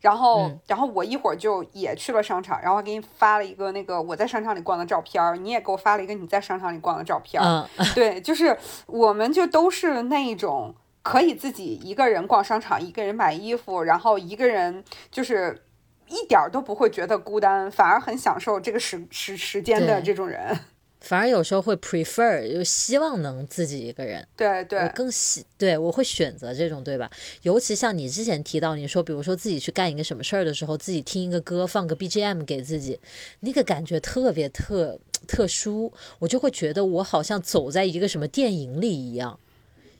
S1: 然后，
S2: 嗯
S1: 然后我一会儿就也去了商场，然后给你发了一个那个我在商场里逛的照片儿，你也给我发了一个你在商场里逛的照片儿。
S2: 嗯，
S1: 对，就是我们就都是那一种可以自己一个人逛商场，一个人买衣服，然后一个人就是一点儿都不会觉得孤单，反而很享受这个时时时间的这种人。
S2: 反而有时候会 prefer，就希望能自己一个人。
S1: 对对我
S2: 更喜对我会选择这种，对吧？尤其像你之前提到，你说比如说自己去干一个什么事儿的时候，自己听一个歌，放个 BGM 给自己，那个感觉特别特特殊，我就会觉得我好像走在一个什么电影里一样。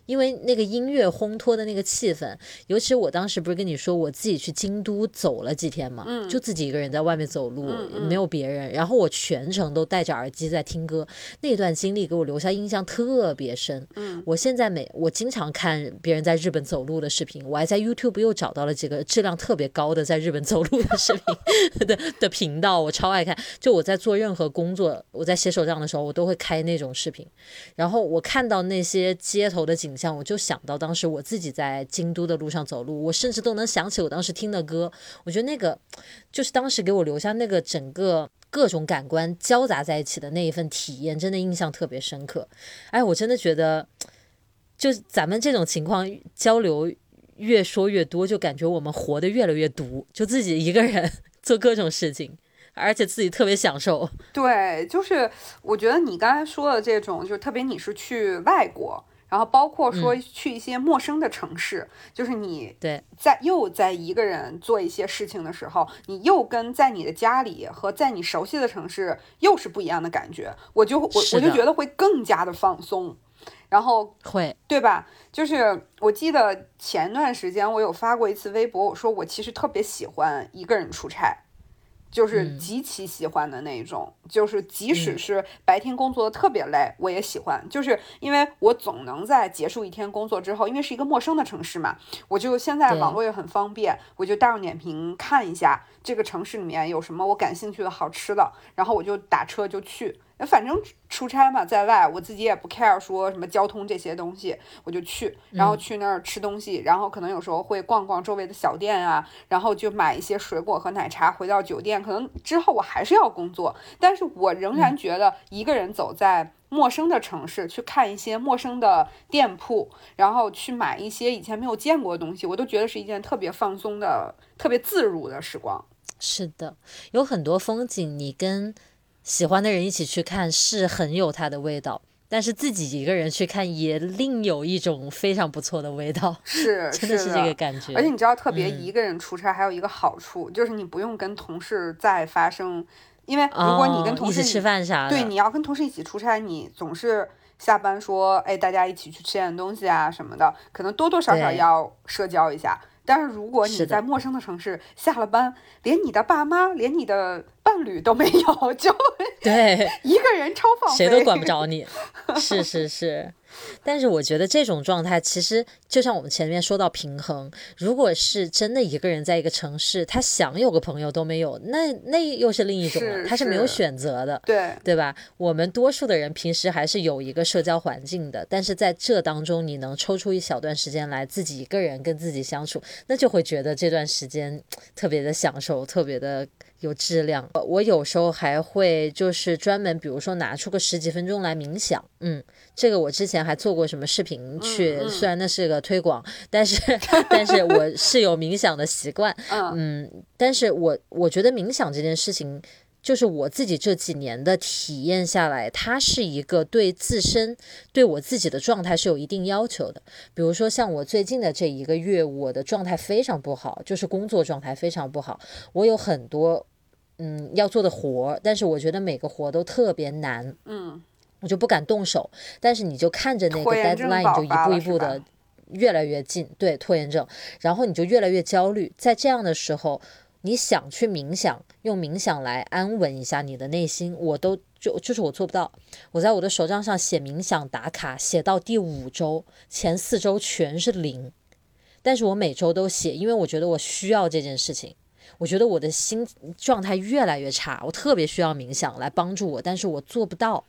S2: 因为那个音乐烘托的那个气氛，尤其我当时不是跟你说我自己去京都走了几天嘛，
S1: 嗯
S2: 就自己一个人在外面走路，没有别人，然后我全程都戴着耳机在听歌，那段经历给我留下印象特别深。
S1: 嗯，
S2: 我现在每我经常看别人在日本走路的视频，我还在 YouTube 又找到了几个质量特别高的在日本走路的视频 的的频道，我超爱看。就我在做任何工作，我在写手账的时候，我都会开那种视频。然后我看到那些街头的景象，我就想到当时我自己在京都的路上走路，我甚至都能想起我当时听的歌。我觉得那个就是当时给我留下那个整个各种感官交杂在一起的那一份体验，真的印象特别深刻。哎，我真的觉得，就咱们这种情况交流越说越多，就感觉我们活得越来越独，就自己一个人 做各种事情。而且自己特别享受，
S1: 对，就是我觉得你刚才说的这种，就特别你是去外国，然后包括说去一些陌生的城市，就是你
S2: 对。
S1: 在又在一个人做一些事情的时候，你又跟在你的家里和在你熟悉的城市又是不一样的感觉，我就我我就觉得会更加的放松，然后
S2: 会。
S1: 对吧？就是我记得前段时间我有发过一次微博，我说我其实特别喜欢一个人出差。就是
S2: 嗯。
S1: 极其喜欢的那一种，就是即使
S2: 嗯。
S1: 是白天工作的特别累，我也喜欢，就是因为我总能在结束一天工作之后，因为是一个陌生的城市嘛，我就现在网络也很方便，我就大众点评看一下这个城市里面有什么我感兴趣的好吃的，然后我就打车就去，反正出差嘛，在外我自己也不 care 说什么交通这些东西，我就去，然后去那儿吃东西，然后可能有时候会逛逛周围的小店啊，然后就买一些水果和奶茶回到酒店，可能之后我还是要工作，但是我仍然觉得一个人走在陌生的城市，去看一些陌生的店铺，然后去买一些以前没有见过的东西，我都觉得是一件特别放松的、特别自如的时光。
S2: 是的，有很多风景，你跟喜欢的人一起去看是很有它的味道，但是自己一个人去看也另有一种非常不错的味道，
S1: 是，
S2: 真的是这个感觉。
S1: 而且你知道，特别
S2: 嗯
S1: 一个人出差还有一个好处，就是你不用跟同事再发生，因为如果你跟同事
S2: 哦一起吃饭啥的，
S1: 对，你要跟同事一起出差，你总是下班说，哎，大家一起去吃点东西啊什么的，可能多多少少要社交一下。但是如果你
S2: 是
S1: 在陌生的城市下了班，连你的爸妈，连你的伴侣都没有，就
S2: 对，
S1: 一个人超放飞，
S2: 谁都管不着你。是是是，但是我觉得这种状态其实就像我们前面说到平衡，如果是真的一个人在一个城市，他想有个朋友都没有，那那又是另一种了，他是没有选择的。
S1: 对，
S2: 对吧？我们多数的人平时还是有一个社交环境的，但是在这当中，你能抽出一小段时间来自己一个人跟自己相处，那就会觉得这段时间特别的享受，特别的有质量。我我有时候还会就是专门，比如说拿出个十几分钟来冥想，嗯，这个我之前还做过什么视频去，虽然那是个推广，但是 但是我是有冥想的习惯，
S1: 嗯
S2: 嗯，但是我我觉得冥想这件事情，就是我自己这几年的体验下来，它是一个对自身、对我自己的状态是有一定要求的。比如说，像我最近的这一个月，我的状态非常不好，就是工作状态非常不好，我有很多嗯要做的活儿，但是我觉得每个活都特别难，
S1: 嗯，
S2: 我就不敢动手。但是你就看着那个 deadline，你就一步一步的越来越近，对拖延症，然后你就越来越焦虑。在这样的时候，你想去冥想，用冥想来安稳一下你的内心，我都就就是我做不到。我在我的手账上写冥想打卡，写到第五周，前四周全是零，但是我每周都写，因为我觉得我需要这件事情。我觉得我的心状态越来越差，我特别需要冥想来帮助我，但是我做不到，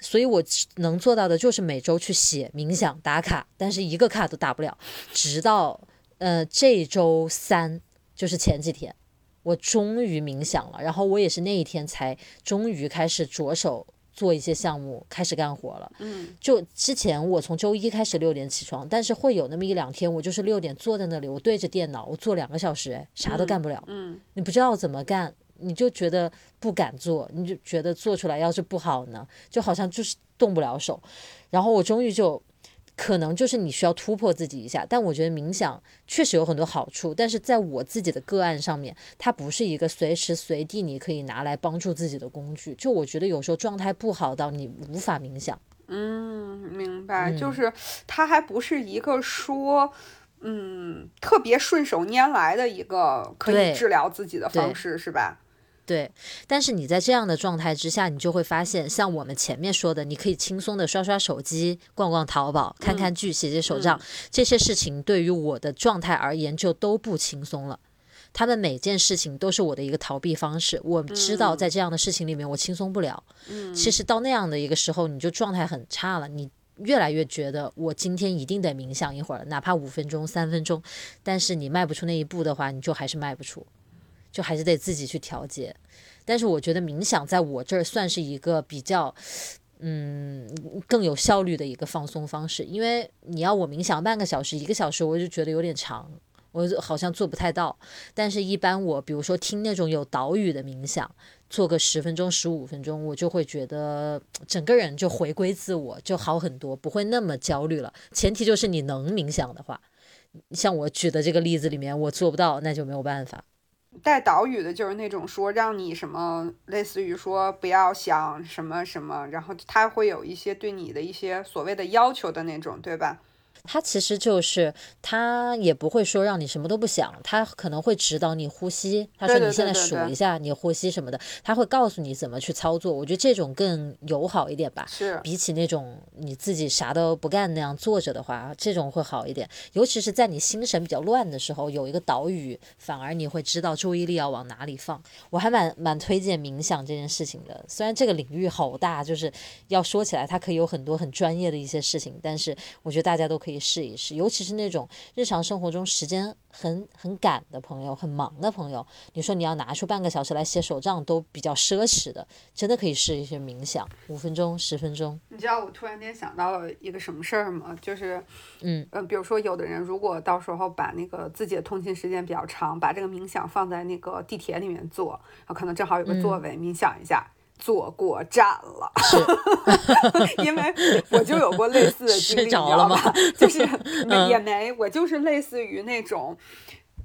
S2: 所以我能做到的就是每周去写冥想打卡，但是一个卡都打不了，直到呃这周三，就是前几天，我终于冥想了，然后我也是那一天才终于开始着手做一些项目，开始干活了。
S1: 嗯，
S2: 就之前我从周一开始六点起床，但是会有那么一两天，我就是六点坐在那里，我对着电脑，我坐两个小时，哎，啥都干不了。
S1: 嗯，
S2: 你不知道怎么干，你就觉得不敢做，你就觉得做出来要是不好呢，就好像就是动不了手。然后我终于就，可能就是你需要突破自己一下。但我觉得冥想确实有很多好处，但是在我自己的个案上面，它不是一个随时随地你可以拿来帮助自己的工具。就我觉得有时候状态不好到你无法冥想。
S1: 嗯，明白，
S2: 嗯
S1: 就是它还不是一个说，嗯，特别顺手拈来的一个可以治疗自己的方式，是吧？
S2: 对，但是你在这样的状态之下，你就会发现，像我们前面说的，你可以轻松的刷刷手机、逛逛淘宝、看看剧、写写手账，这些事情对于我的状态而言就都不轻松了。他们每件事情都是我的一个逃避方式。我知道在这样的事情里面我轻松不了。
S1: 嗯，
S2: 其实到那样的一个时候，你就状态很差了，你越来越觉得我今天一定得冥想一会儿，哪怕五分钟、三分钟，但是你迈不出那一步的话，你就还是迈不出，就还是得自己去调节。但是我觉得冥想在我这儿算是一个比较。嗯，更有效率的一个放松方式，因为你要我冥想半个小时、一个小时，我就觉得有点长，我好像做不太到。但是，一般我比如说听那种有岛屿的冥想，做个十分钟、十五分钟，我就会觉得整个人就回归自我，就好很多，不会那么焦虑了。前提就是你能冥想的话，像我举的这个例子里面，我做不到，那就没有办法。
S1: 带岛屿的就是那种说让你什么，类似于说不要想什么什么，然后他会有一些对你的一些所谓的要求的那种，对吧？
S2: 它其实就是，它也不会说让你什么都不想，它可能会指导你呼吸。他说你现在数一下你呼吸什么的，他会告诉你怎么去操作。我觉得这种更友好一点吧。
S1: 是，
S2: 比起那种你自己啥都不干那样坐着的话，这种会好一点。尤其是在你心神比较乱的时候，有一个岛屿，反而你会知道注意力要往哪里放。我还蛮蛮推荐冥想这件事情的。虽然这个领域好大，就是要说起来，它可以有很多很专业的一些事情，但是我觉得大家都可以试一试。尤其是那种日常生活中时间很很赶的朋友、很忙的朋友，你说你要拿出半个小时来写手账，都比较奢侈的，真的可以试一试冥想，五分钟、十分钟。
S1: 你知道我突然间想到了一个什么事儿吗？就是，
S2: 嗯
S1: 呃，比如说有的人如果到时候把那个自己的通勤时间比较长，把这个冥想放在那个地铁里面做，然后可能正好有个座位，冥想一下。坐过站了，因为我就有过类似的 经历，你知道吧？就是也没，我就是类似于那种，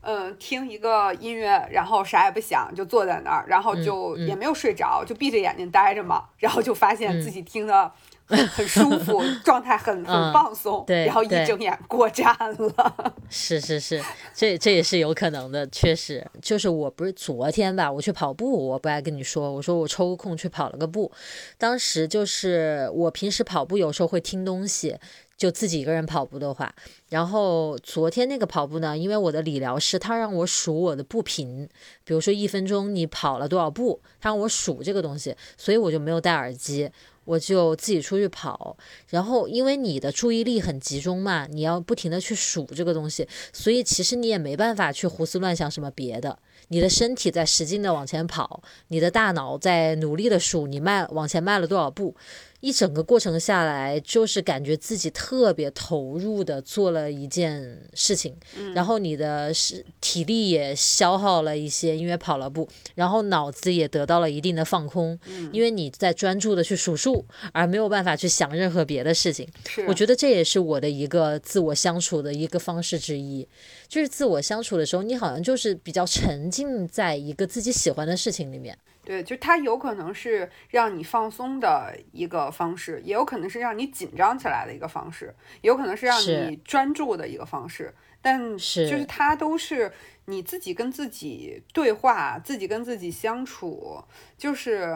S1: 嗯，听一个音乐，然后啥也不想，就坐在那儿，然后就也没有睡着，就闭着眼睛待着嘛，然后就发现自己听的很很舒服，状态很很
S2: 嗯
S1: 放松，
S2: 对
S1: 然后一睁眼过站了。
S2: 是是是，这这也是有可能的，确实，就是我不是昨天吧，我去跑步，我不爱跟你说，我说我抽个空去跑了个步，当时就是我平时跑步有时候会听东西。就自己一个人跑步的话，然后昨天那个跑步呢，因为我的理疗师他让我数我的步频，比如说一分钟你跑了多少步，他让我数这个东西，所以我就没有戴耳机，我就自己出去跑。然后因为你的注意力很集中嘛，你要不停的去数这个东西，所以其实你也没办法去胡思乱想什么别的。你的身体在使劲的往前跑，你的大脑在努力的数你迈往前迈了多少步，一整个过程下来，就是感觉自己特别投入的做了一件事情，然后你的是体力也消耗了一些，因为跑了步，然后脑子也得到了一定的放空，因为你在专注的去数数，而没有办法去想任何别的事情。我觉得这也是我的一个自我相处的一个方式之一，就是自我相处的时候，你好像就是比较沉浸在一个自己喜欢的事情里面。
S1: 对，就它有可能是让你放松的一个方式，也有可能是让你紧张起来的一个方式，也有可能是让你专注的一个方式。但
S2: 是
S1: 就是它都是你自己跟自己对话，自己跟自己相处，就是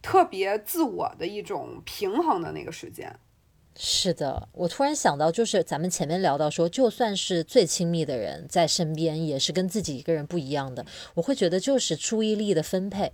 S1: 特别自我的一种平衡的那个时间。
S2: 是的，我突然想到，就是咱们前面聊到说，就算是最亲密的人在身边，也是跟自己一个人不一样的。我会觉得就是注意力的分配。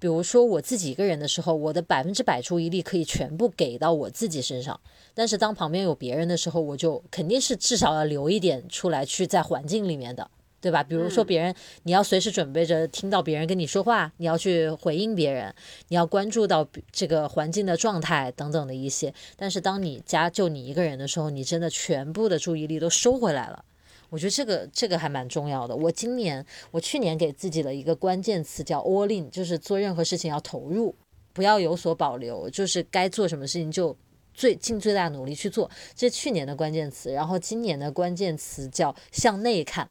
S2: 比如说我自己一个人的时候，我的百分之百注意力可以全部给到我自己身上，但是当旁边有别人的时候，我就肯定是至少要留一点出来去在环境里面的，对吧？比如说别人，你要随时准备着听到别人跟你说话，你要去回应别人，你要关注到这个环境的状态等等的一些。但是当你家就你一个人的时候，你真的全部的注意力都收回来了。我觉得这个这个还蛮重要的。我今年我去年给自己的一个关键词叫 all in，就是做任何事情要投入，不要有所保留，就是该做什么事情就最尽最大努力去做。这是去年的关键词，然后今年的关键词叫向内看，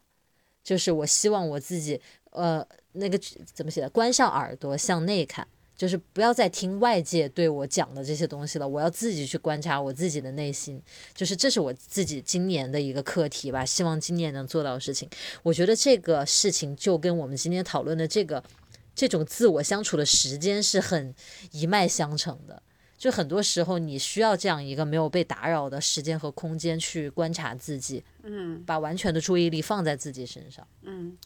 S2: 就是我希望我自己呃那个怎么写的，关上耳朵向内看。就是不要再听外界对我讲的这些东西了，我要自己去观察我自己的内心，就是这是我自己今年的一个课题吧，希望今年能做到的事情。我觉得这个事情就跟我们今天讨论的这个这种自我相处的时间是很一脉相承的。就很多时候你需要这样一个没有被打扰的时间和空间去观察自己，
S1: 嗯
S2: 把完全的注意力放在自己身上。
S1: 嗯，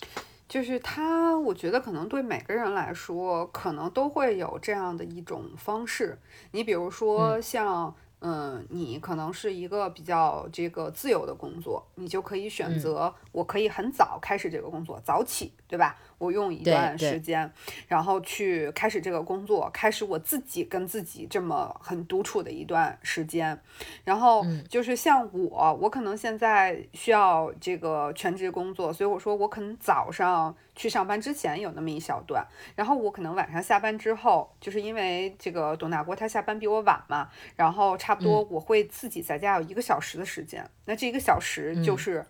S1: 就是他，我觉得可能对每个人来说，可能都会有这样的一种方式。你比如说像。嗯，你可能是一个比较这个自由的工作，你就可以选择，我可以很早开始这个工作，早起，对吧？我用一段时间，然后去开始这个工作，开始我自己跟自己这么很独处的一段时间。然后就是像我，我可能现在需要这个全职工作，所以我说我可能早上去上班之前有那么一小段，然后我可能晚上下班之后，就是因为这个董大国他下班比我晚嘛，然后差不多我会自己在家有一个小时的时间，那这一个小时就是。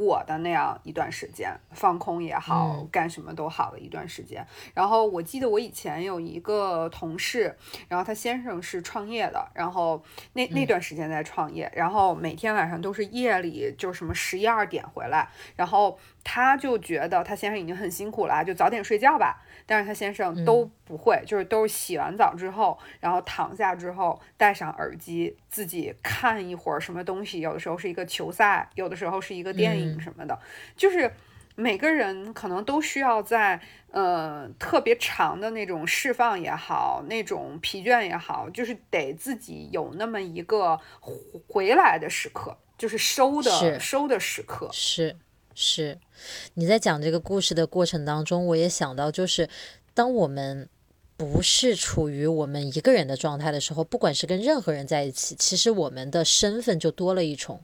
S1: 我的那样一段时间，放空也好，干什么都好的一段时间。然后我记得我以前有一个同事，然后他先生是创业的，然后那那段时间在创业，然后每天晚上都是夜里就什么十一二点回来，然后他就觉得他先生已经很辛苦了，就早点睡觉吧。但是他先生都不会，就是都是洗完澡之后，然后躺下之后戴上耳机，自己看一会儿什么东西。有的时候是一个球赛，有的时候是一个电影什么的。就是每个人可能都需要在呃特别长的那种释放也好，那种疲倦也好，就是得自己有那么一个回来的时刻，就是收的收的时刻。
S2: 是。是，你在讲这个故事的过程当中，我也想到，就是当我们不是处于我们一个人的状态的时候，不管是跟任何人在一起，其实我们的身份就多了一重。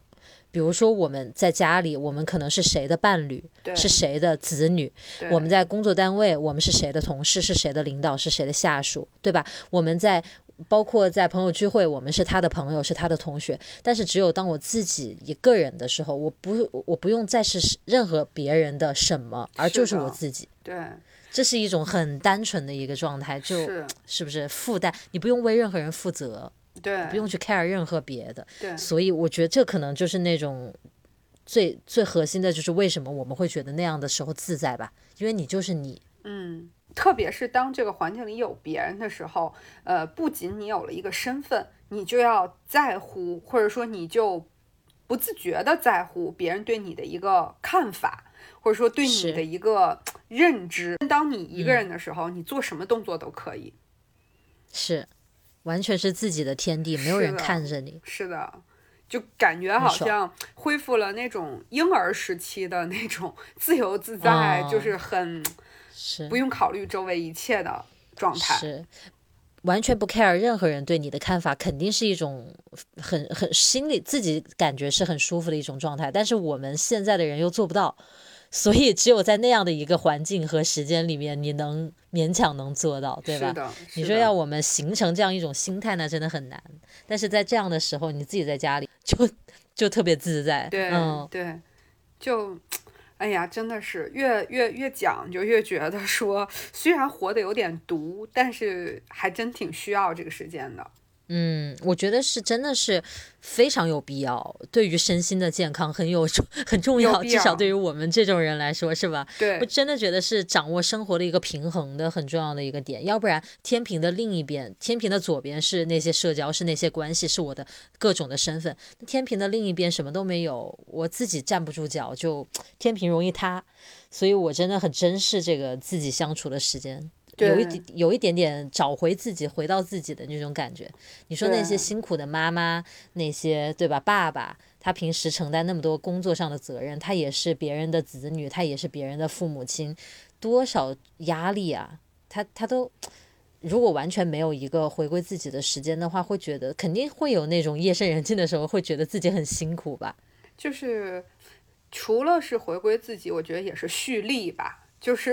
S2: 比如说我们在家里，我们可能是谁的伴侣，是谁的子女；我们在工作单位，我们是谁的同事，是谁的领导，是谁的下属，对吧？我们在。包括在朋友聚会，我们是他的朋友，是他的同学。但是只有当我自己一个人的时候，我不，我不用再是任何别人的什么，而就是我自己。
S1: 对，
S2: 这是一种很单纯的一个状态，就是不是负担？你不用为任何人负责，
S1: 对，
S2: 不用去 care 任何别的。
S1: 对，
S2: 所以我觉得这可能就是那种最最核心的，就是为什么我们会觉得那样的时候自在吧？因为你就是你。
S1: 嗯。特别是当这个环境里有别人的时候，呃，不仅你有了一个身份，你就要在乎，或者说你就不自觉的在乎别人对你的一个看法，或者说对你的一个认知。当你一个人的时候，你做什么动作都可以，
S2: 是，完全是自己的天地，没有人看着你。
S1: 是的，就感觉好像恢复了那种婴儿时期的那种 自由自在，就是很。
S2: 是
S1: 不用考虑周围一切的状态，
S2: 是完全不 care 任何人对你的看法，肯定是一种很很心里自己感觉是很舒服的一种状态。但是我们现在的人又做不到，所以只有在那样的一个环境和时间里面，你能勉强能做到，对吧？
S1: 是的。
S2: 你说要我们形成这样一种心态呢，真的很难。但是在这样的时候，你自己在家里就就特别自在，
S1: 对，
S2: 嗯，
S1: 对，就。哎呀，真的是越越越讲就越觉得说，虽然活得有点毒，但是还真挺需要这个时间的。
S2: 嗯，我觉得是真的是非常有必要，对于身心的健康很有 很重要，至少对于我们这种人来说，是吧？
S1: 对，
S2: 我真的觉得是掌握生活的一个平衡的很重要的一个点，要不然天平的另一边，天平的左边是那些社交，是那些关系，是我的各种的身份，天平的另一边什么都没有，我自己站不住脚，就天平容易塌，所以我真的很珍视这个自己相处的时间。有一点，有一点点找回自己，回到自己的那种感觉。你说那些辛苦的妈妈，那些对吧？爸爸，他平时承担那么多工作上的责任，他也是别人的子女，他也是别人的父母亲，多少压力啊！他他都，如果完全没有一个回归自己的时间的话，会觉得肯定会有那种夜深人静的时候，会觉得自己很辛苦吧？
S1: 就是除了是回归自己，我觉得也是蓄力吧。就是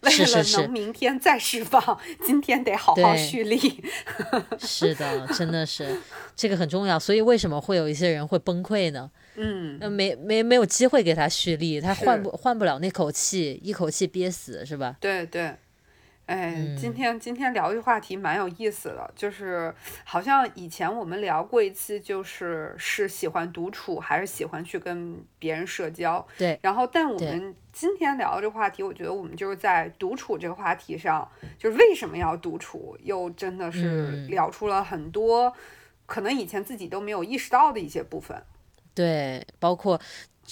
S1: 为了能明天再释放，今天得好好蓄力。
S2: 是的，真的是这个很重要。所以为什么会有一些人会崩溃呢？
S1: 嗯，
S2: 没没没有机会给他蓄力，他换不换不了那口气，一口气憋死，是吧？
S1: 对对。哎，
S2: 嗯
S1: 今天今天聊这个话题蛮有意思的，就是好像以前我们聊过一次，就是是喜欢独处还是喜欢去跟别人社交。
S2: 对，
S1: 然后但我们今天聊的这个话题，我觉得我们就是在独处这个话题上，就是为什么要独处，又真的是
S2: 嗯
S1: 聊出了很多可能以前自己都没有意识到的一些部分。
S2: 对，包括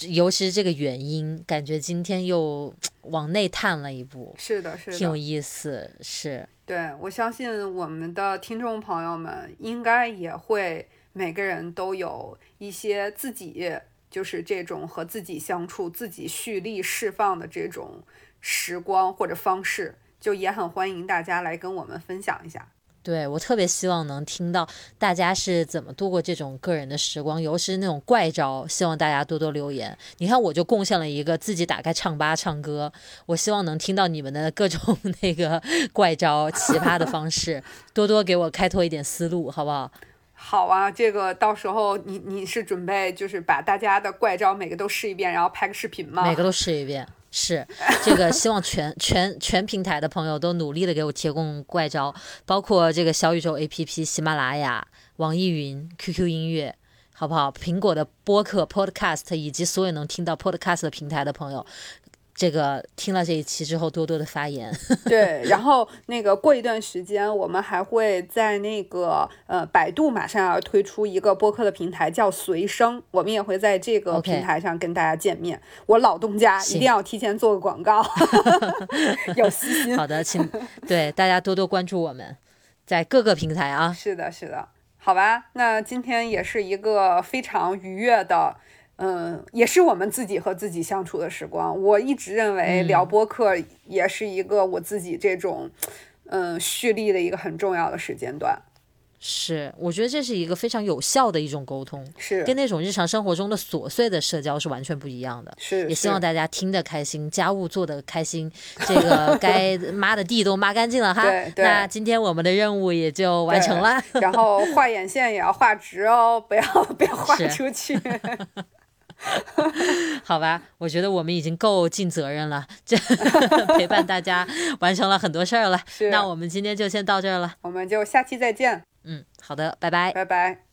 S2: 尤其是这个原因，感觉今天又往内探了一步，
S1: 是的，是的，
S2: 挺有意思。是，
S1: 对我相信我们的听众朋友们应该也会每个人都有一些自己就是这种和自己相处、自己蓄力释放的这种时光或者方式，就也很欢迎大家来跟我们分享一下。
S2: 对我特别希望能听到大家是怎么度过这种个人的时光，尤其是那种怪招，希望大家多多留言。你看，我就贡献了一个自己打开唱吧唱歌，我希望能听到你们的各种 那个怪招、奇葩的方式，多多给我开拓一点思路，好不好？
S1: 好啊，这个到时候你你是准备就是把大家的怪招每个都试一遍，然后拍个视频吗？
S2: 每个都试一遍。是这个，希望全全全平台的朋友都努力的给我提供怪招，包括这个小宇宙 APP、喜马拉雅、网易云、QQ 音乐，好不好？苹果的播客 Podcast 以及所有能听到 Podcast 的平台的朋友，这个听了这一期之后，多多的发言。
S1: 对，然后那个过一段时间，我们还会在那个呃百度马上要推出一个播客的平台，叫随声，我们也会在这个平台上跟大家见面。我老东家一定要提前做个广告，有私心。
S2: 好的，请对大家多多关注我们，在各个平台啊。
S1: 是的，是的，好吧，那今天也是一个非常愉悦的。嗯，也是我们自己和自己相处的时光。我一直认为聊播客也是一个我自己这种，嗯，蓄力的一个很重要的时间段。
S2: 是，我觉得这是一个非常有效的一种沟通，
S1: 是
S2: 跟那种日常生活中的琐碎的社交是完全不一样的。
S1: 是，
S2: 也希望大家听得开心，家务做得开心，这个该 抹的地都抹干净了哈。
S1: 对对
S2: 那今天我们的任务也就完成了。
S1: 然后画眼线也要画直哦，不要不要画出去。
S2: 好吧，我觉得我们已经够尽责任了，这 陪伴大家完成了很多事儿了。那我们今天就先到这儿了。
S1: 我们就下期再见，
S2: 嗯，好的，拜拜。
S1: 拜拜。